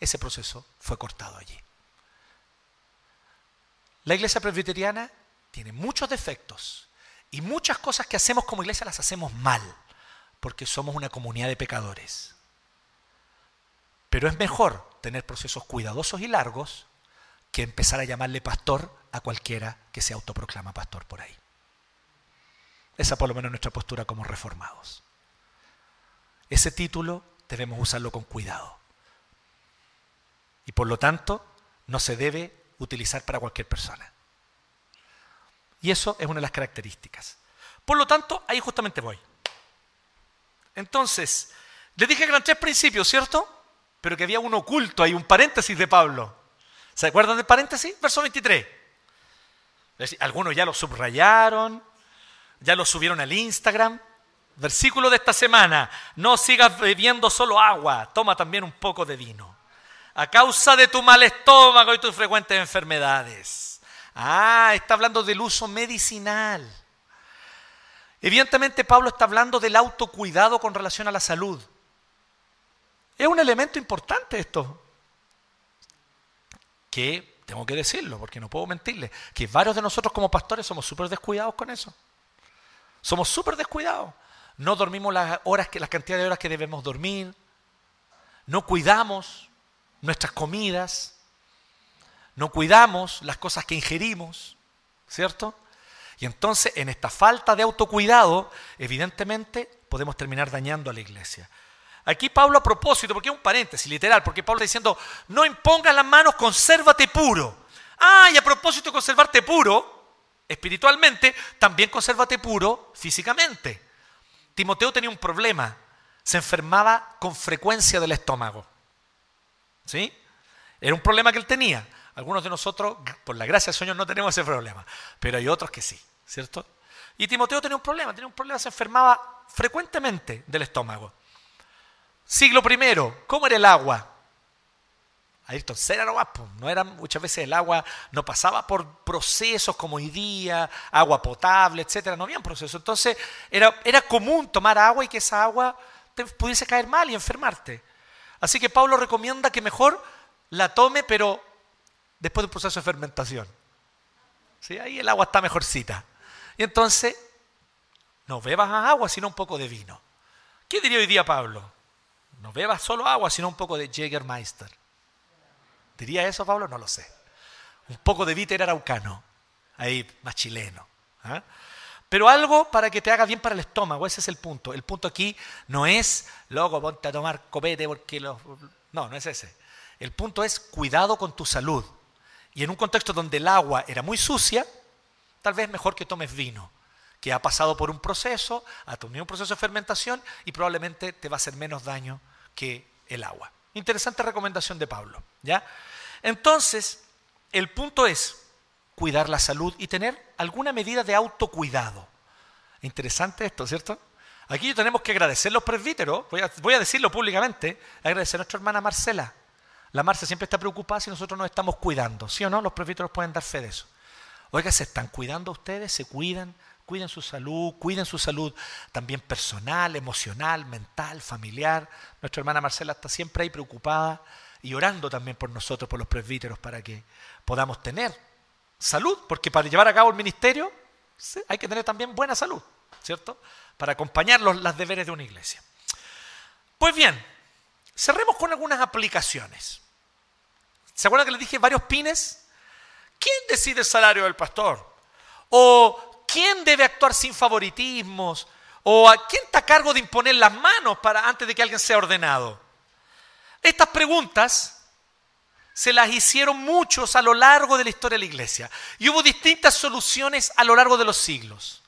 ese proceso fue cortado allí. La iglesia presbiteriana tiene muchos defectos y muchas cosas que hacemos como iglesia las hacemos mal, porque somos una comunidad de pecadores. Pero es mejor tener procesos cuidadosos y largos que empezar a llamarle pastor a cualquiera que se autoproclama pastor por ahí. Esa por lo menos es nuestra postura como reformados. Ese título debemos usarlo con cuidado. Y por lo tanto, no se debe utilizar para cualquier persona. Y eso es una de las características. Por lo tanto, ahí justamente voy. Entonces, les dije que eran tres principios, ¿cierto? Pero que había uno oculto, hay un paréntesis de Pablo. ¿Se acuerdan del paréntesis? Verso 23. Algunos ya lo subrayaron, ya lo subieron al Instagram. Versículo de esta semana, no sigas bebiendo solo agua, toma también un poco de vino. A causa de tu mal estómago y tus frecuentes enfermedades. Ah, está hablando del uso medicinal. Evidentemente Pablo está hablando del autocuidado con relación a la salud. Es un elemento importante esto. Que, tengo que decirlo porque no puedo mentirle, que varios de nosotros como pastores somos súper descuidados con eso. Somos súper descuidados. No dormimos las horas que, las cantidades de horas que debemos dormir. No cuidamos nuestras comidas. No cuidamos las cosas que ingerimos. ¿Cierto? Y entonces, en esta falta de autocuidado, evidentemente podemos terminar dañando a la iglesia. Aquí Pablo a propósito, porque es un paréntesis literal, porque Pablo está diciendo, no impongas las manos, consérvate puro. Ah, y a propósito de conservarte puro, espiritualmente, también consérvate puro físicamente. Timoteo tenía un problema, se enfermaba con frecuencia del estómago. ¿Sí? Era un problema que él tenía. Algunos de nosotros, por la gracia del Señor, no tenemos ese problema, pero hay otros que sí, ¿cierto? Y Timoteo tenía un problema, tenía un problema, se enfermaba frecuentemente del estómago. Siglo primero, ¿cómo era el agua? Ayrton Senna no no era muchas veces el agua, no pasaba por procesos como hoy día, agua potable, etcétera, no había procesos. Entonces era, era común tomar agua y que esa agua te pudiese caer mal y enfermarte. Así que Pablo recomienda que mejor la tome, pero después de un proceso de fermentación. ¿Sí? Ahí el agua está mejorcita. Y entonces, no bebas agua, sino un poco de vino. ¿Qué diría hoy día Pablo? No bebas solo agua, sino un poco de Jägermeister. ¿Diría eso Pablo? No lo sé. Un poco de bitter araucano, ahí más chileno. ¿ah? Pero algo para que te haga bien para el estómago, ese es el punto. El punto aquí no es, luego ponte a tomar copete porque los... No, no es ese. El punto es cuidado con tu salud. Y en un contexto donde el agua era muy sucia, tal vez mejor que tomes vino, que ha pasado por un proceso, ha tenido un proceso de fermentación y probablemente te va a hacer menos daño que el agua. Interesante recomendación de Pablo, ¿ya? Entonces, el punto es cuidar la salud y tener alguna medida de autocuidado. Interesante esto, ¿cierto? Aquí tenemos que agradecer los presbíteros, voy a, voy a decirlo públicamente, agradecer a nuestra hermana Marcela. La Marcia siempre está preocupada si nosotros nos estamos cuidando, ¿sí o no? Los presbíteros pueden dar fe de eso. Oiga, ¿se están cuidando ustedes? ¿Se cuidan? Cuiden su salud, cuiden su salud también personal, emocional, mental, familiar. Nuestra hermana Marcela está siempre ahí preocupada y orando también por nosotros, por los presbíteros, para que podamos tener salud, porque para llevar a cabo el ministerio hay que tener también buena salud, ¿cierto? Para acompañar los, los deberes de una iglesia. Pues bien, cerremos con algunas aplicaciones. ¿Se acuerdan que les dije varios pines? ¿Quién decide el salario del pastor? ¿O ¿Quién debe actuar sin favoritismos? ¿O a quién está a cargo de imponer las manos para, antes de que alguien sea ordenado? Estas preguntas se las hicieron muchos a lo largo de la historia de la iglesia. Y hubo distintas soluciones a lo largo de los siglos.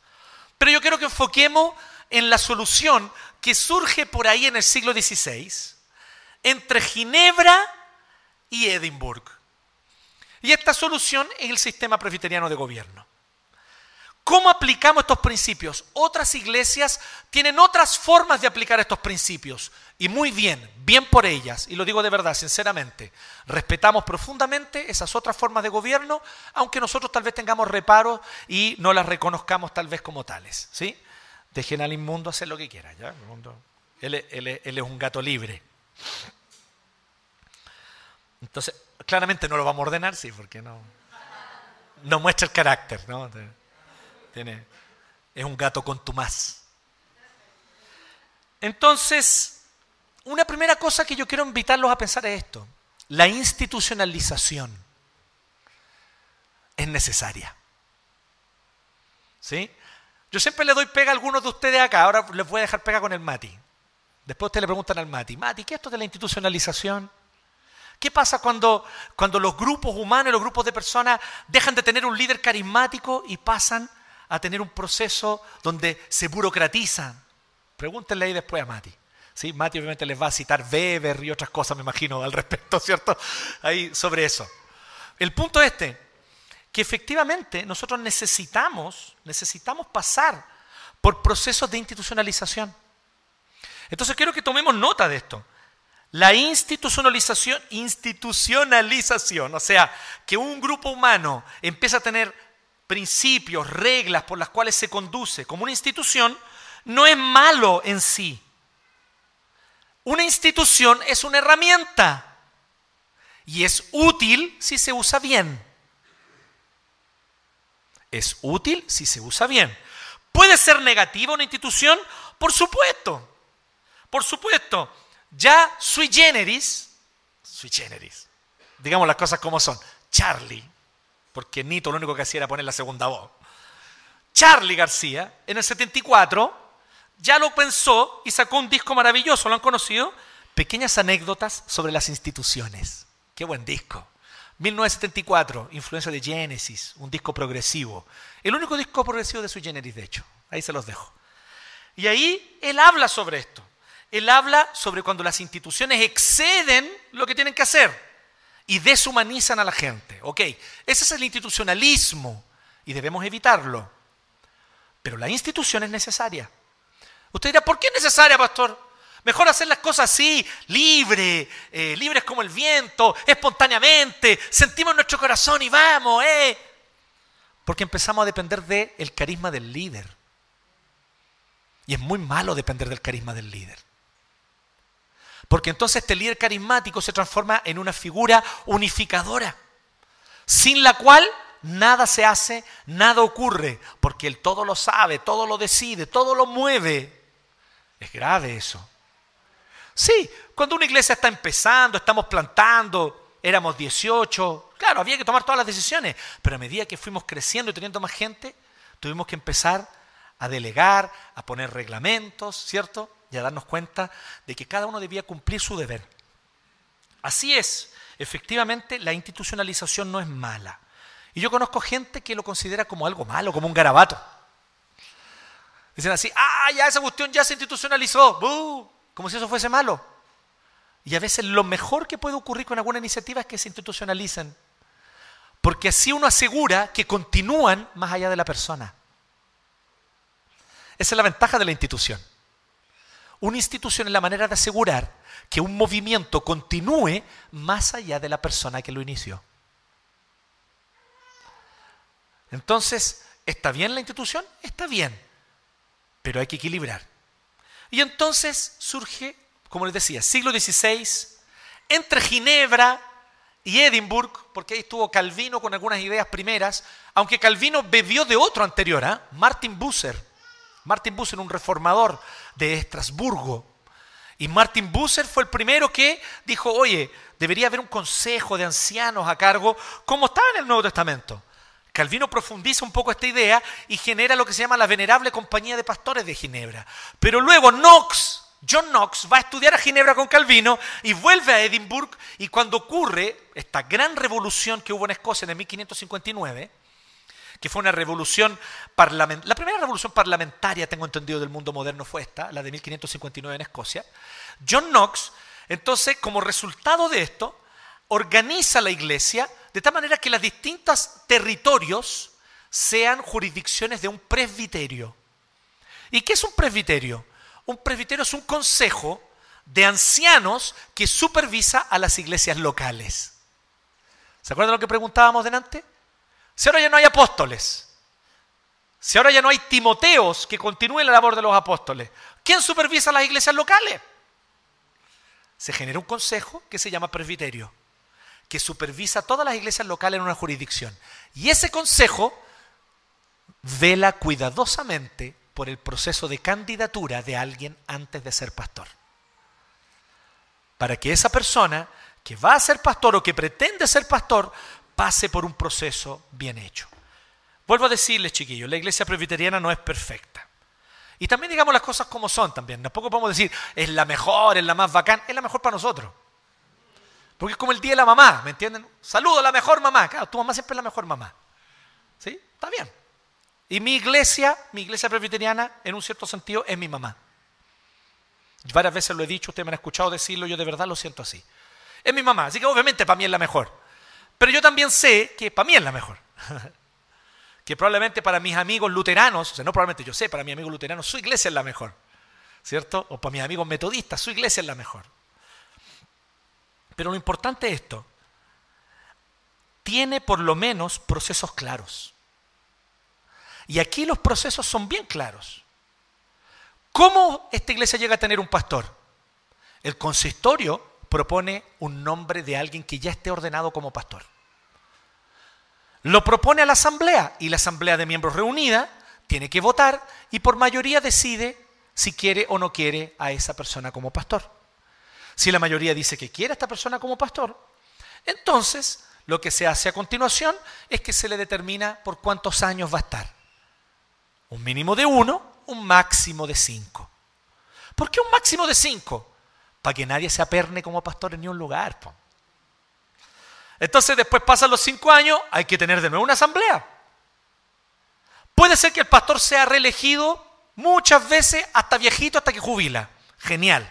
Pero yo quiero que enfoquemos en la solución que surge por ahí en el siglo XVI, entre Ginebra y Edimburgo. Y esta solución es el sistema presbiteriano de gobierno. ¿Cómo aplicamos estos principios? Otras iglesias tienen otras formas de aplicar estos principios. Y muy bien, bien por ellas, y lo digo de verdad, sinceramente, respetamos profundamente esas otras formas de gobierno, aunque nosotros tal vez tengamos reparos y no las reconozcamos tal vez como tales. ¿sí? Dejen al inmundo hacer lo que quiera. ¿ya? Él, él es un gato libre. Entonces, claramente no lo vamos a ordenar, sí, porque no, no muestra el carácter. ¿no? Tiene, es un gato contumaz. Entonces, una primera cosa que yo quiero invitarlos a pensar es esto. La institucionalización es necesaria. ¿Sí? Yo siempre le doy pega a algunos de ustedes acá, ahora les voy a dejar pega con el Mati. Después ustedes le preguntan al Mati, Mati, ¿qué es esto de la institucionalización? ¿Qué pasa cuando, cuando los grupos humanos, los grupos de personas dejan de tener un líder carismático y pasan a tener un proceso donde se burocratizan. Pregúntenle ahí después a Mati. ¿Sí? Mati obviamente les va a citar Weber y otras cosas, me imagino, al respecto, ¿cierto? Ahí sobre eso. El punto este, que efectivamente nosotros necesitamos, necesitamos pasar por procesos de institucionalización. Entonces quiero que tomemos nota de esto. La institucionalización, institucionalización, o sea, que un grupo humano empieza a tener principios, reglas por las cuales se conduce como una institución, no es malo en sí. Una institución es una herramienta y es útil si se usa bien. Es útil si se usa bien. ¿Puede ser negativa una institución? Por supuesto. Por supuesto. Ya sui generis, sui generis, digamos las cosas como son, Charlie, porque Nito lo único que hacía era poner la segunda voz. Charlie García, en el 74, ya lo pensó y sacó un disco maravilloso, ¿lo han conocido? Pequeñas anécdotas sobre las instituciones. Qué buen disco. 1974, influencia de Genesis, un disco progresivo. El único disco progresivo de su Genesis, de hecho. Ahí se los dejo. Y ahí él habla sobre esto. Él habla sobre cuando las instituciones exceden lo que tienen que hacer y deshumanizan a la gente. Ok, ese es el institucionalismo y debemos evitarlo. Pero la institución es necesaria. Usted dirá, ¿por qué es necesaria, pastor? Mejor hacer las cosas así, libre, eh, libres como el viento, espontáneamente, sentimos nuestro corazón y vamos, ¿eh? Porque empezamos a depender del carisma del líder. Y es muy malo depender del carisma del líder. Porque entonces este líder carismático se transforma en una figura unificadora, sin la cual nada se hace, nada ocurre, porque él todo lo sabe, todo lo decide, todo lo mueve. Es grave eso. Sí, cuando una iglesia está empezando, estamos plantando, éramos 18, claro, había que tomar todas las decisiones, pero a medida que fuimos creciendo y teniendo más gente, tuvimos que empezar a delegar, a poner reglamentos, ¿cierto? y a darnos cuenta de que cada uno debía cumplir su deber. Así es, efectivamente la institucionalización no es mala. Y yo conozco gente que lo considera como algo malo, como un garabato. Dicen así, ah, ya esa cuestión ya se institucionalizó, como si eso fuese malo. Y a veces lo mejor que puede ocurrir con alguna iniciativa es que se institucionalicen. Porque así uno asegura que continúan más allá de la persona. Esa es la ventaja de la institución. Una institución es la manera de asegurar que un movimiento continúe más allá de la persona que lo inició. Entonces, ¿está bien la institución? Está bien, pero hay que equilibrar. Y entonces surge, como les decía, siglo XVI, entre Ginebra y Edimburgo, porque ahí estuvo Calvino con algunas ideas primeras, aunque Calvino bebió de otro anterior, ¿eh? Martin Bucer. Martin Bucer, un reformador de Estrasburgo. Y Martin Bucer fue el primero que dijo, oye, debería haber un consejo de ancianos a cargo, como estaba en el Nuevo Testamento. Calvino profundiza un poco esta idea y genera lo que se llama la Venerable Compañía de Pastores de Ginebra. Pero luego Knox, John Knox, va a estudiar a Ginebra con Calvino y vuelve a Edimburgo y cuando ocurre esta gran revolución que hubo en Escocia en 1559, que fue una revolución parlamentaria, la primera revolución parlamentaria, tengo entendido, del mundo moderno fue esta, la de 1559 en Escocia, John Knox, entonces, como resultado de esto, organiza la iglesia de tal manera que los distintos territorios sean jurisdicciones de un presbiterio. ¿Y qué es un presbiterio? Un presbiterio es un consejo de ancianos que supervisa a las iglesias locales. ¿Se acuerdan lo que preguntábamos delante? Si ahora ya no hay apóstoles, si ahora ya no hay Timoteos que continúen la labor de los apóstoles, ¿quién supervisa las iglesias locales? Se genera un consejo que se llama presbiterio que supervisa todas las iglesias locales en una jurisdicción. Y ese consejo vela cuidadosamente por el proceso de candidatura de alguien antes de ser pastor. Para que esa persona que va a ser pastor o que pretende ser pastor pase por un proceso bien hecho. Vuelvo a decirles, chiquillos, la iglesia presbiteriana no es perfecta. Y también digamos las cosas como son también. Tampoco podemos decir, es la mejor, es la más bacán, es la mejor para nosotros. Porque es como el día de la mamá, ¿me entienden? Saludo a la mejor mamá. Claro, tu mamá siempre es la mejor mamá. ¿Sí? Está bien. Y mi iglesia, mi iglesia presbiteriana, en un cierto sentido, es mi mamá. Varias veces lo he dicho, ustedes me han escuchado decirlo, yo de verdad lo siento así. Es mi mamá, así que obviamente para mí es la mejor. Pero yo también sé que para mí es la mejor. que probablemente para mis amigos luteranos, o sea, no probablemente yo sé, para mis amigos luteranos su iglesia es la mejor. ¿Cierto? O para mis amigos metodistas, su iglesia es la mejor. Pero lo importante es esto. Tiene por lo menos procesos claros. Y aquí los procesos son bien claros. ¿Cómo esta iglesia llega a tener un pastor? El consistorio propone un nombre de alguien que ya esté ordenado como pastor. Lo propone a la asamblea y la asamblea de miembros reunida tiene que votar y por mayoría decide si quiere o no quiere a esa persona como pastor. Si la mayoría dice que quiere a esta persona como pastor, entonces lo que se hace a continuación es que se le determina por cuántos años va a estar. Un mínimo de uno, un máximo de cinco. ¿Por qué un máximo de cinco? Para que nadie se aperne como pastor en ningún lugar. Entonces después pasan los cinco años, hay que tener de nuevo una asamblea. Puede ser que el pastor sea reelegido muchas veces hasta viejito, hasta que jubila. Genial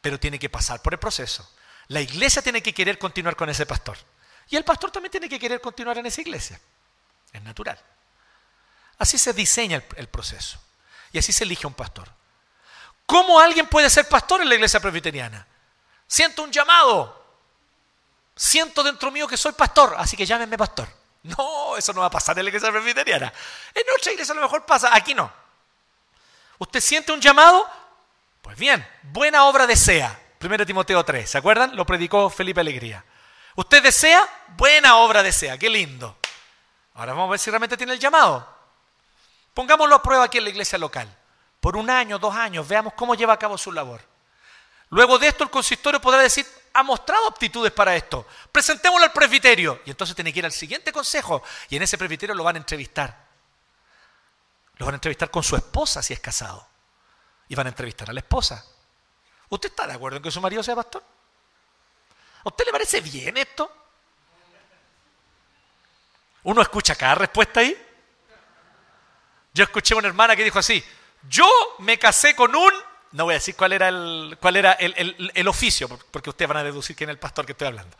pero tiene que pasar por el proceso. La iglesia tiene que querer continuar con ese pastor. Y el pastor también tiene que querer continuar en esa iglesia. Es natural. Así se diseña el, proceso. Y así se elige un pastor. ¿Cómo alguien puede ser pastor en la iglesia presbiteriana? Siento un llamado. Siento dentro mío que soy pastor, así que llámenme pastor. No, eso no va a pasar en la iglesia presbiteriana. En nuestra iglesia a lo mejor pasa, aquí no. Usted siente un llamado, pues bien, buena obra desea. 1 Timoteo 3, ¿se acuerdan? Lo predicó Felipe Alegría. Usted desea, buena obra desea. Qué lindo. Ahora vamos a ver si realmente tiene el llamado. Pongámoslo a prueba aquí en la iglesia local. Por un año, dos años, veamos cómo lleva a cabo su labor. Luego de esto el consistorio podrá decir, ha mostrado aptitudes para esto. Presentémoslo al presbiterio. Y entonces tiene que ir al siguiente consejo. Y en ese presbiterio lo van a entrevistar. Lo van a entrevistar con su esposa si es casado y van a entrevistar a la esposa. ¿Usted está de acuerdo en que su marido sea pastor? ¿A usted le parece bien esto? Uno escucha cada respuesta ahí. Yo escuché una hermana que dijo así, yo me casé con un, no voy a decir cuál era el, cuál era el, oficio, porque ustedes van a deducir quién es el pastor que estoy hablando.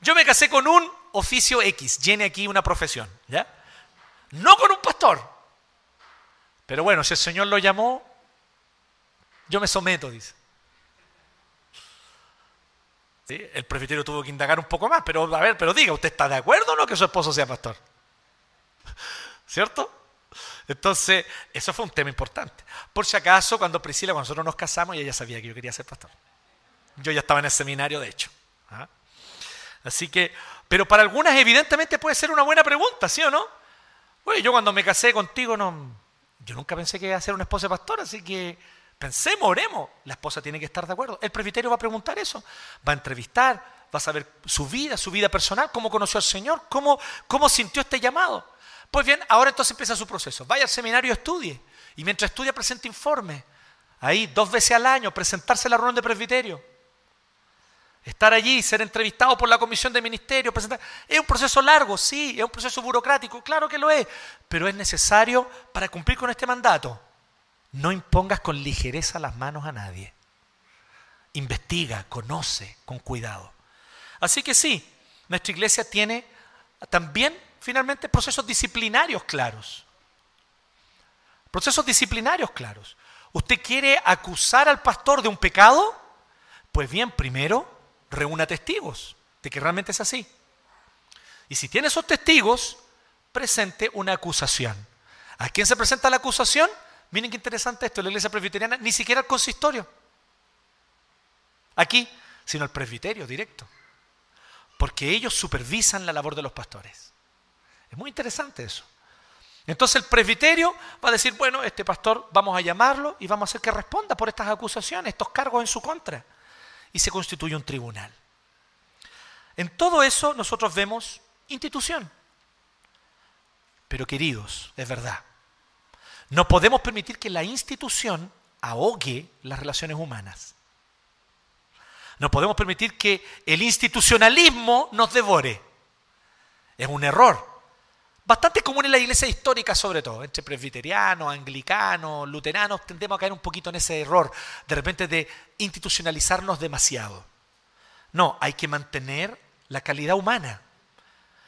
Yo me casé con un oficio X, llene aquí una profesión, ¿ya? No con un pastor. Pero bueno, si el Señor lo llamó, yo me someto, dice. El presbiterio tuvo que indagar un poco más, pero a ver, pero diga, ¿usted está de acuerdo o no que su esposo sea pastor? ¿Cierto? Entonces, eso fue un tema importante. Por si acaso, cuando Priscila, cuando nosotros nos casamos, ella sabía que yo quería ser pastor. Yo ya estaba en el seminario, de hecho. ¿ah? Así que, pero para algunas evidentemente puede ser una buena pregunta, ¿sí o no? Oye, yo cuando me casé contigo, no, yo nunca pensé que iba a ser una esposa de pastor, así que Pensemos, oremos. La esposa tiene que estar de acuerdo. El presbiterio va a preguntar eso. Va a entrevistar, va a saber su vida, su vida personal, cómo conoció al Señor, cómo, cómo sintió este llamado. Pues bien, ahora entonces empieza su proceso. Vaya al seminario, estudie. Y mientras estudia, presente informe. Ahí, dos veces al año, presentarse a la reunión de presbiterio. Estar allí, ser entrevistado por la comisión de ministerio, presentar. Es un proceso largo, sí, es un proceso burocrático, claro que lo es, pero es necesario para cumplir con este mandato. No impongas con ligereza las manos a nadie. Investiga, conoce con cuidado. Así que sí, nuestra iglesia tiene también finalmente procesos disciplinarios claros. Procesos disciplinarios claros. ¿Usted quiere acusar al pastor de un pecado? Pues bien, primero reúna testigos de que realmente es así. Y si tiene esos testigos, presente una acusación. ¿A quién se presenta la acusación? Miren qué interesante esto, la iglesia presbiteriana, ni siquiera el consistorio. Aquí, sino el presbiterio directo. Porque ellos supervisan la labor de los pastores. Es muy interesante eso. Entonces el presbiterio va a decir, bueno, este pastor vamos a llamarlo y vamos a hacer que responda por estas acusaciones, estos cargos en su contra. Y se constituye un tribunal. En todo eso nosotros vemos institución. Pero queridos, es verdad, no podemos permitir que la institución ahogue las relaciones humanas. No podemos permitir que el institucionalismo nos devore. Es un error. Bastante común en la iglesia histórica, sobre todo, entre presbiterianos, anglicanos, luteranos, tendemos a caer un poquito en ese error, de repente de institucionalizarnos demasiado. No, hay que mantener la calidad humana,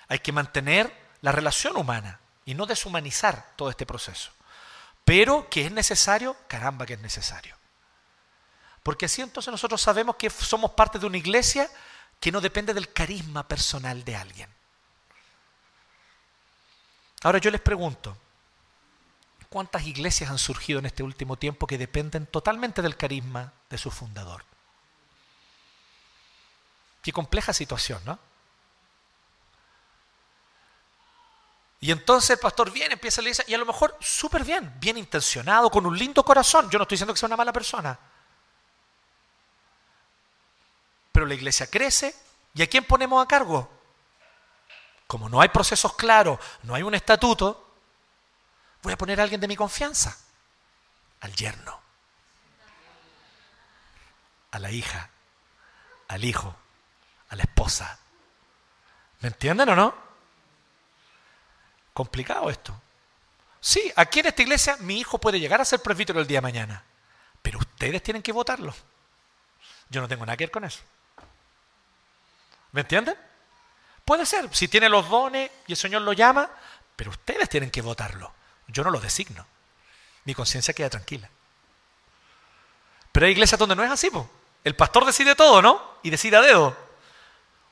hay que mantener la relación humana y no deshumanizar todo este proceso. Pero que es necesario, caramba que es necesario. Porque así entonces nosotros sabemos que somos parte de una iglesia que no depende del carisma personal de alguien. Ahora yo les pregunto, ¿cuántas iglesias han surgido en este último tiempo que dependen totalmente del carisma de su fundador? Qué compleja situación, ¿no? Y entonces el pastor viene, empieza la iglesia, y a lo mejor súper bien, bien intencionado, con un lindo corazón. Yo no estoy diciendo que sea una mala persona. Pero la iglesia crece, ¿y a quién ponemos a cargo? Como no hay procesos claros, no hay un estatuto, voy a poner a alguien de mi confianza, al yerno, a la hija, al hijo, a la esposa. ¿Me entienden o no? Complicado esto. Sí, aquí en esta iglesia mi hijo puede llegar a ser presbítero el día de mañana, pero ustedes tienen que votarlo. Yo no tengo nada que ver con eso. ¿Me entienden? Puede ser, si tiene los dones y el Señor lo llama, pero ustedes tienen que votarlo. Yo no lo designo. Mi conciencia queda tranquila. Pero hay iglesias donde no es así, El pastor decide todo, ¿no? Y decide a dedo.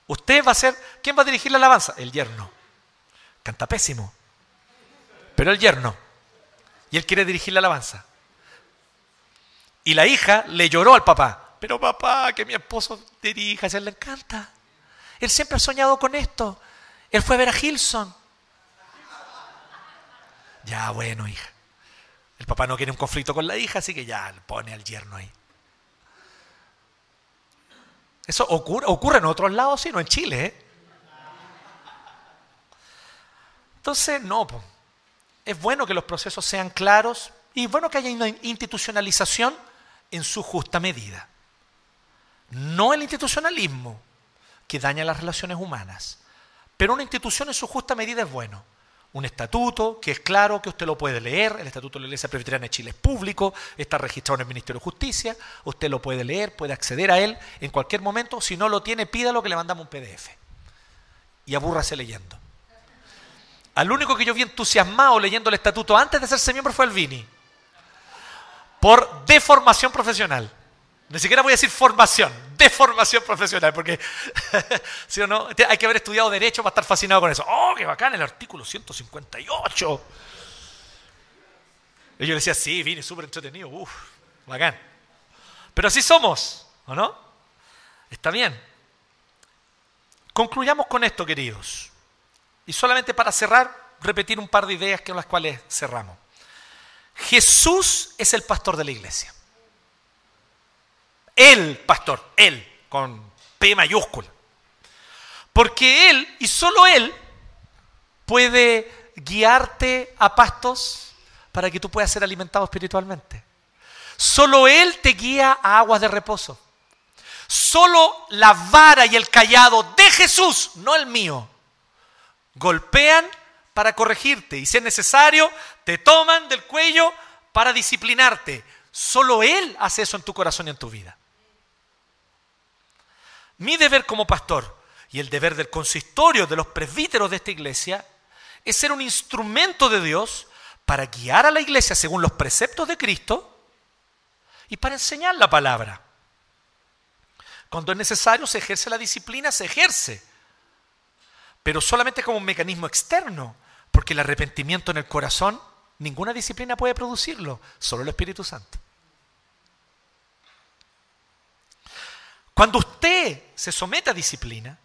Usted va a ser, ¿quién va a dirigir la alabanza? El yerno. Canta pésimo. Pero el yerno. Y él quiere dirigir la alabanza. Y la hija le lloró al papá. Pero papá, que mi esposo dirija, él le encanta. Él siempre ha soñado con esto. Él fue a ver a Gilson. Ya, bueno, hija. El papá no quiere un conflicto con la hija, así que ya pone al yerno ahí. Eso ocurre, ocurre en otros lados, sí, no en Chile. ¿eh? Entonces, no, es bueno que los procesos sean claros y es bueno que haya una institucionalización en su justa medida. No el institucionalismo que daña las relaciones humanas, Pero una institución en su justa medida es bueno. Un estatuto que es claro, que usted lo puede leer. El estatuto de la Iglesia Presbiteriana de Chile es público, está registrado en el Ministerio de Justicia. Usted lo puede leer, puede acceder a él en cualquier momento. Si no lo tiene, pídalo que le mandamos un PDF. Y abúrrase leyendo. Al único que yo vi entusiasmado leyendo el estatuto antes de ser miembro fue el Vini. Por deformación profesional. Ni siquiera voy a decir formación, deformación profesional, porque si o no, hay que haber estudiado Derecho para estar fascinado con eso. ¡Oh, qué bacán el artículo 158! Y yo decía, sí, Vini, súper entretenido, uff, bacán. Pero así somos, ¿o no? Está bien. Concluyamos con esto, queridos. Y solamente para cerrar, repetir un par de ideas con las cuales cerramos. Jesús es el pastor de la iglesia. El pastor, él, con P mayúscula. Porque él, y solo él, puede guiarte a pastos para que tú puedas ser alimentado espiritualmente. Solo Él te guía a aguas de reposo. Solo la vara y el callado de Jesús, no el mío, golpean para corregirte y si es necesario, te toman del cuello para disciplinarte. Solo Él hace eso en tu corazón y en tu vida. Mi deber como pastor y el deber del consistorio, de los presbíteros de esta iglesia, es ser un instrumento de Dios para guiar a la iglesia según los preceptos de Cristo y para enseñar la palabra. Cuando es necesario se ejerce la disciplina, se ejerce pero solamente como un mecanismo externo, porque el arrepentimiento en el corazón, ninguna disciplina puede producirlo, solo el Espíritu Santo. Cuando usted se somete a disciplina,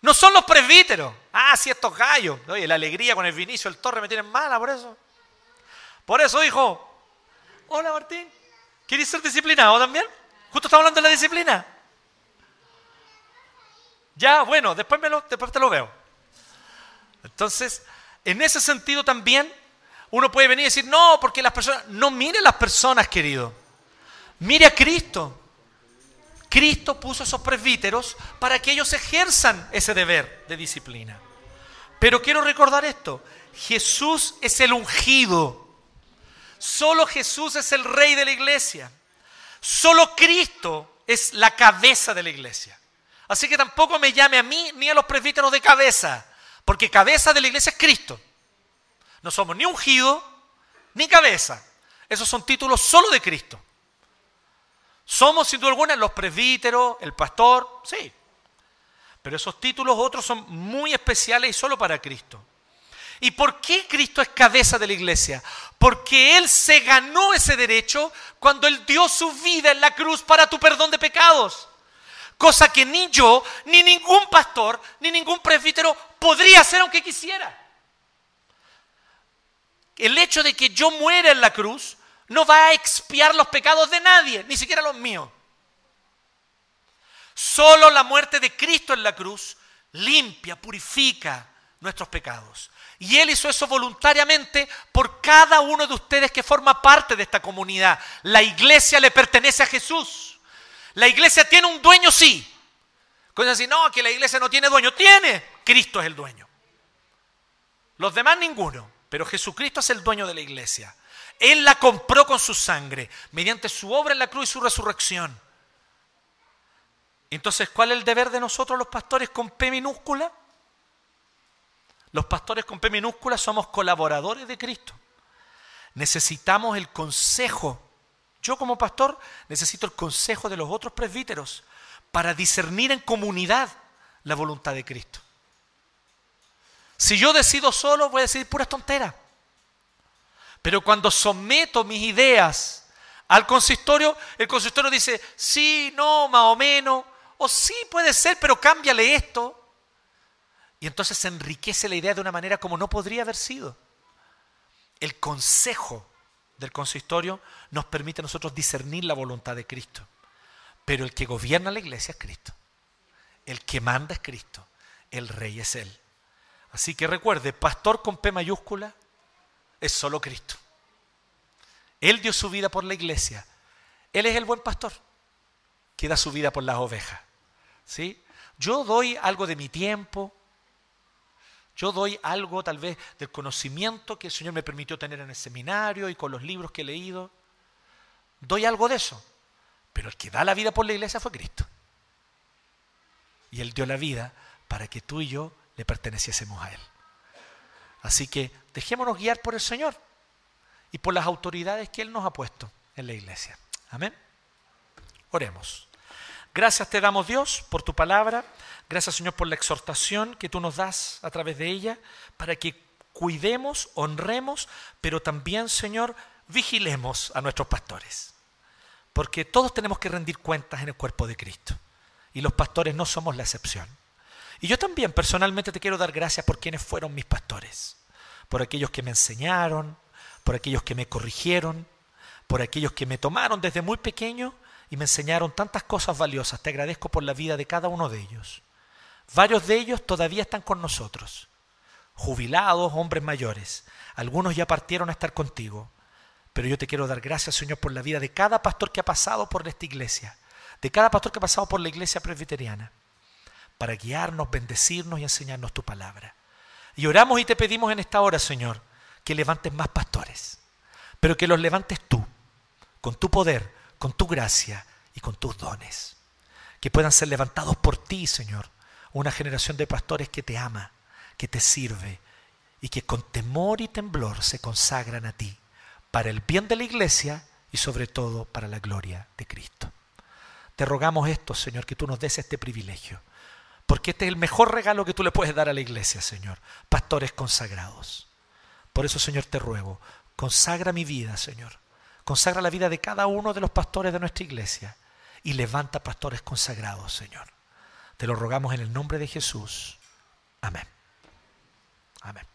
no son los presbíteros. Ah, sí, estos gallos. Oye, la alegría con el vinicio, el torre me tienen mala por eso. Por eso, hijo. Hola, Martín. ¿Quieres ser disciplinado también? Justo estamos hablando de la disciplina. Ya, bueno, después, me lo, te lo veo. Entonces, en ese sentido también, uno puede venir y decir, no, porque las personas, no mire las personas, querido. Mire a Cristo. Cristo puso esos presbíteros para que ellos ejerzan ese deber de disciplina. Pero quiero recordar esto, Jesús es el ungido. Solo Jesús es el rey de la iglesia. Solo Cristo es la cabeza de la iglesia. Así que tampoco me llame a mí ni a los presbíteros de cabeza, porque cabeza de la iglesia es Cristo. No somos ni ungido ni cabeza. Esos son títulos solo de Cristo. Somos sin duda alguna los presbíteros, el pastor, sí. Pero esos títulos otros son muy especiales y solo para Cristo. ¿Y por qué Cristo es cabeza de la iglesia? Porque Él se ganó ese derecho cuando Él dio su vida en la cruz para tu perdón de pecados cosa que ni yo, ni ningún pastor, ni ningún presbítero podría hacer aunque quisiera. El hecho de que yo muera en la cruz no va a expiar los pecados de nadie, ni siquiera los míos. Solo la muerte de Cristo en la cruz limpia, purifica nuestros pecados. Y Él hizo eso voluntariamente por cada uno de ustedes que forma parte de esta comunidad. La iglesia le pertenece a Jesús. La iglesia tiene un dueño, sí. Cosa así, no, que la iglesia no tiene dueño. Tiene. Cristo es el dueño. Los demás ninguno. Pero Jesucristo es el dueño de la iglesia. Él la compró con su sangre, mediante su obra en la cruz y su resurrección. Entonces, ¿cuál es el deber de nosotros los pastores con P minúscula? Los pastores con P minúscula somos colaboradores de Cristo. Necesitamos el consejo yo como pastor necesito el consejo de los otros presbíteros para discernir en comunidad la voluntad de Cristo. Si yo decido solo, voy a decir pura tonteras. Pero cuando someto mis ideas al consistorio, el consistorio dice, sí, no, más o menos, o sí puede ser, pero cámbiale esto. Y entonces se enriquece la idea de una manera como no podría haber sido. El consejo del consistorio nos permite a nosotros discernir la voluntad de Cristo. Pero el que gobierna la iglesia es Cristo. El que manda es Cristo. El rey es Él. Así que recuerde, pastor con P mayúscula es solo Cristo. Él dio su vida por la iglesia. Él es el buen pastor que da su vida por las ovejas. ¿Sí? Yo doy algo de mi tiempo, yo doy algo tal vez del conocimiento que el Señor me permitió tener en el seminario y con los libros que he leído. Doy algo de eso. Pero el que da la vida por la iglesia fue Cristo. Y Él dio la vida para que tú y yo le perteneciésemos a Él. Así que dejémonos guiar por el Señor y por las autoridades que Él nos ha puesto en la iglesia. Amén. Oremos. Gracias te damos Dios por tu palabra. Gracias Señor por la exhortación que tú nos das a través de ella para que cuidemos, honremos, pero también Señor vigilemos a nuestros pastores. Porque todos tenemos que rendir cuentas en el cuerpo de Cristo. Y los pastores no somos la excepción. Y yo también personalmente te quiero dar gracias por quienes fueron mis pastores. Por aquellos que me enseñaron, por aquellos que me corrigieron, por aquellos que me tomaron desde muy pequeño y me enseñaron tantas cosas valiosas. Te agradezco por la vida de cada uno de ellos. Varios de ellos todavía están con nosotros, jubilados, hombres mayores. Algunos ya partieron a estar contigo. Pero yo te quiero dar gracias, Señor, por la vida de cada pastor que ha pasado por esta iglesia, de cada pastor que ha pasado por la iglesia presbiteriana, para guiarnos, bendecirnos y enseñarnos tu palabra. Y oramos y te pedimos en esta hora, Señor, que levantes más pastores, pero que los levantes tú, con tu poder, con tu gracia y con tus dones. Que puedan ser levantados por ti, Señor, una generación de pastores que te ama, que te sirve y que con temor y temblor se consagran a ti, para el bien de la iglesia y sobre todo para la gloria de Cristo. Te rogamos esto, Señor, que tú nos des este privilegio, porque este es el mejor regalo que tú le puedes dar a la iglesia, Señor, pastores consagrados. Por eso, Señor, te ruego, consagra mi vida, Señor, Consagra la vida de cada uno de los pastores de nuestra iglesia y levanta pastores consagrados, Señor. Te lo rogamos en el nombre de Jesús. Amén. Amén.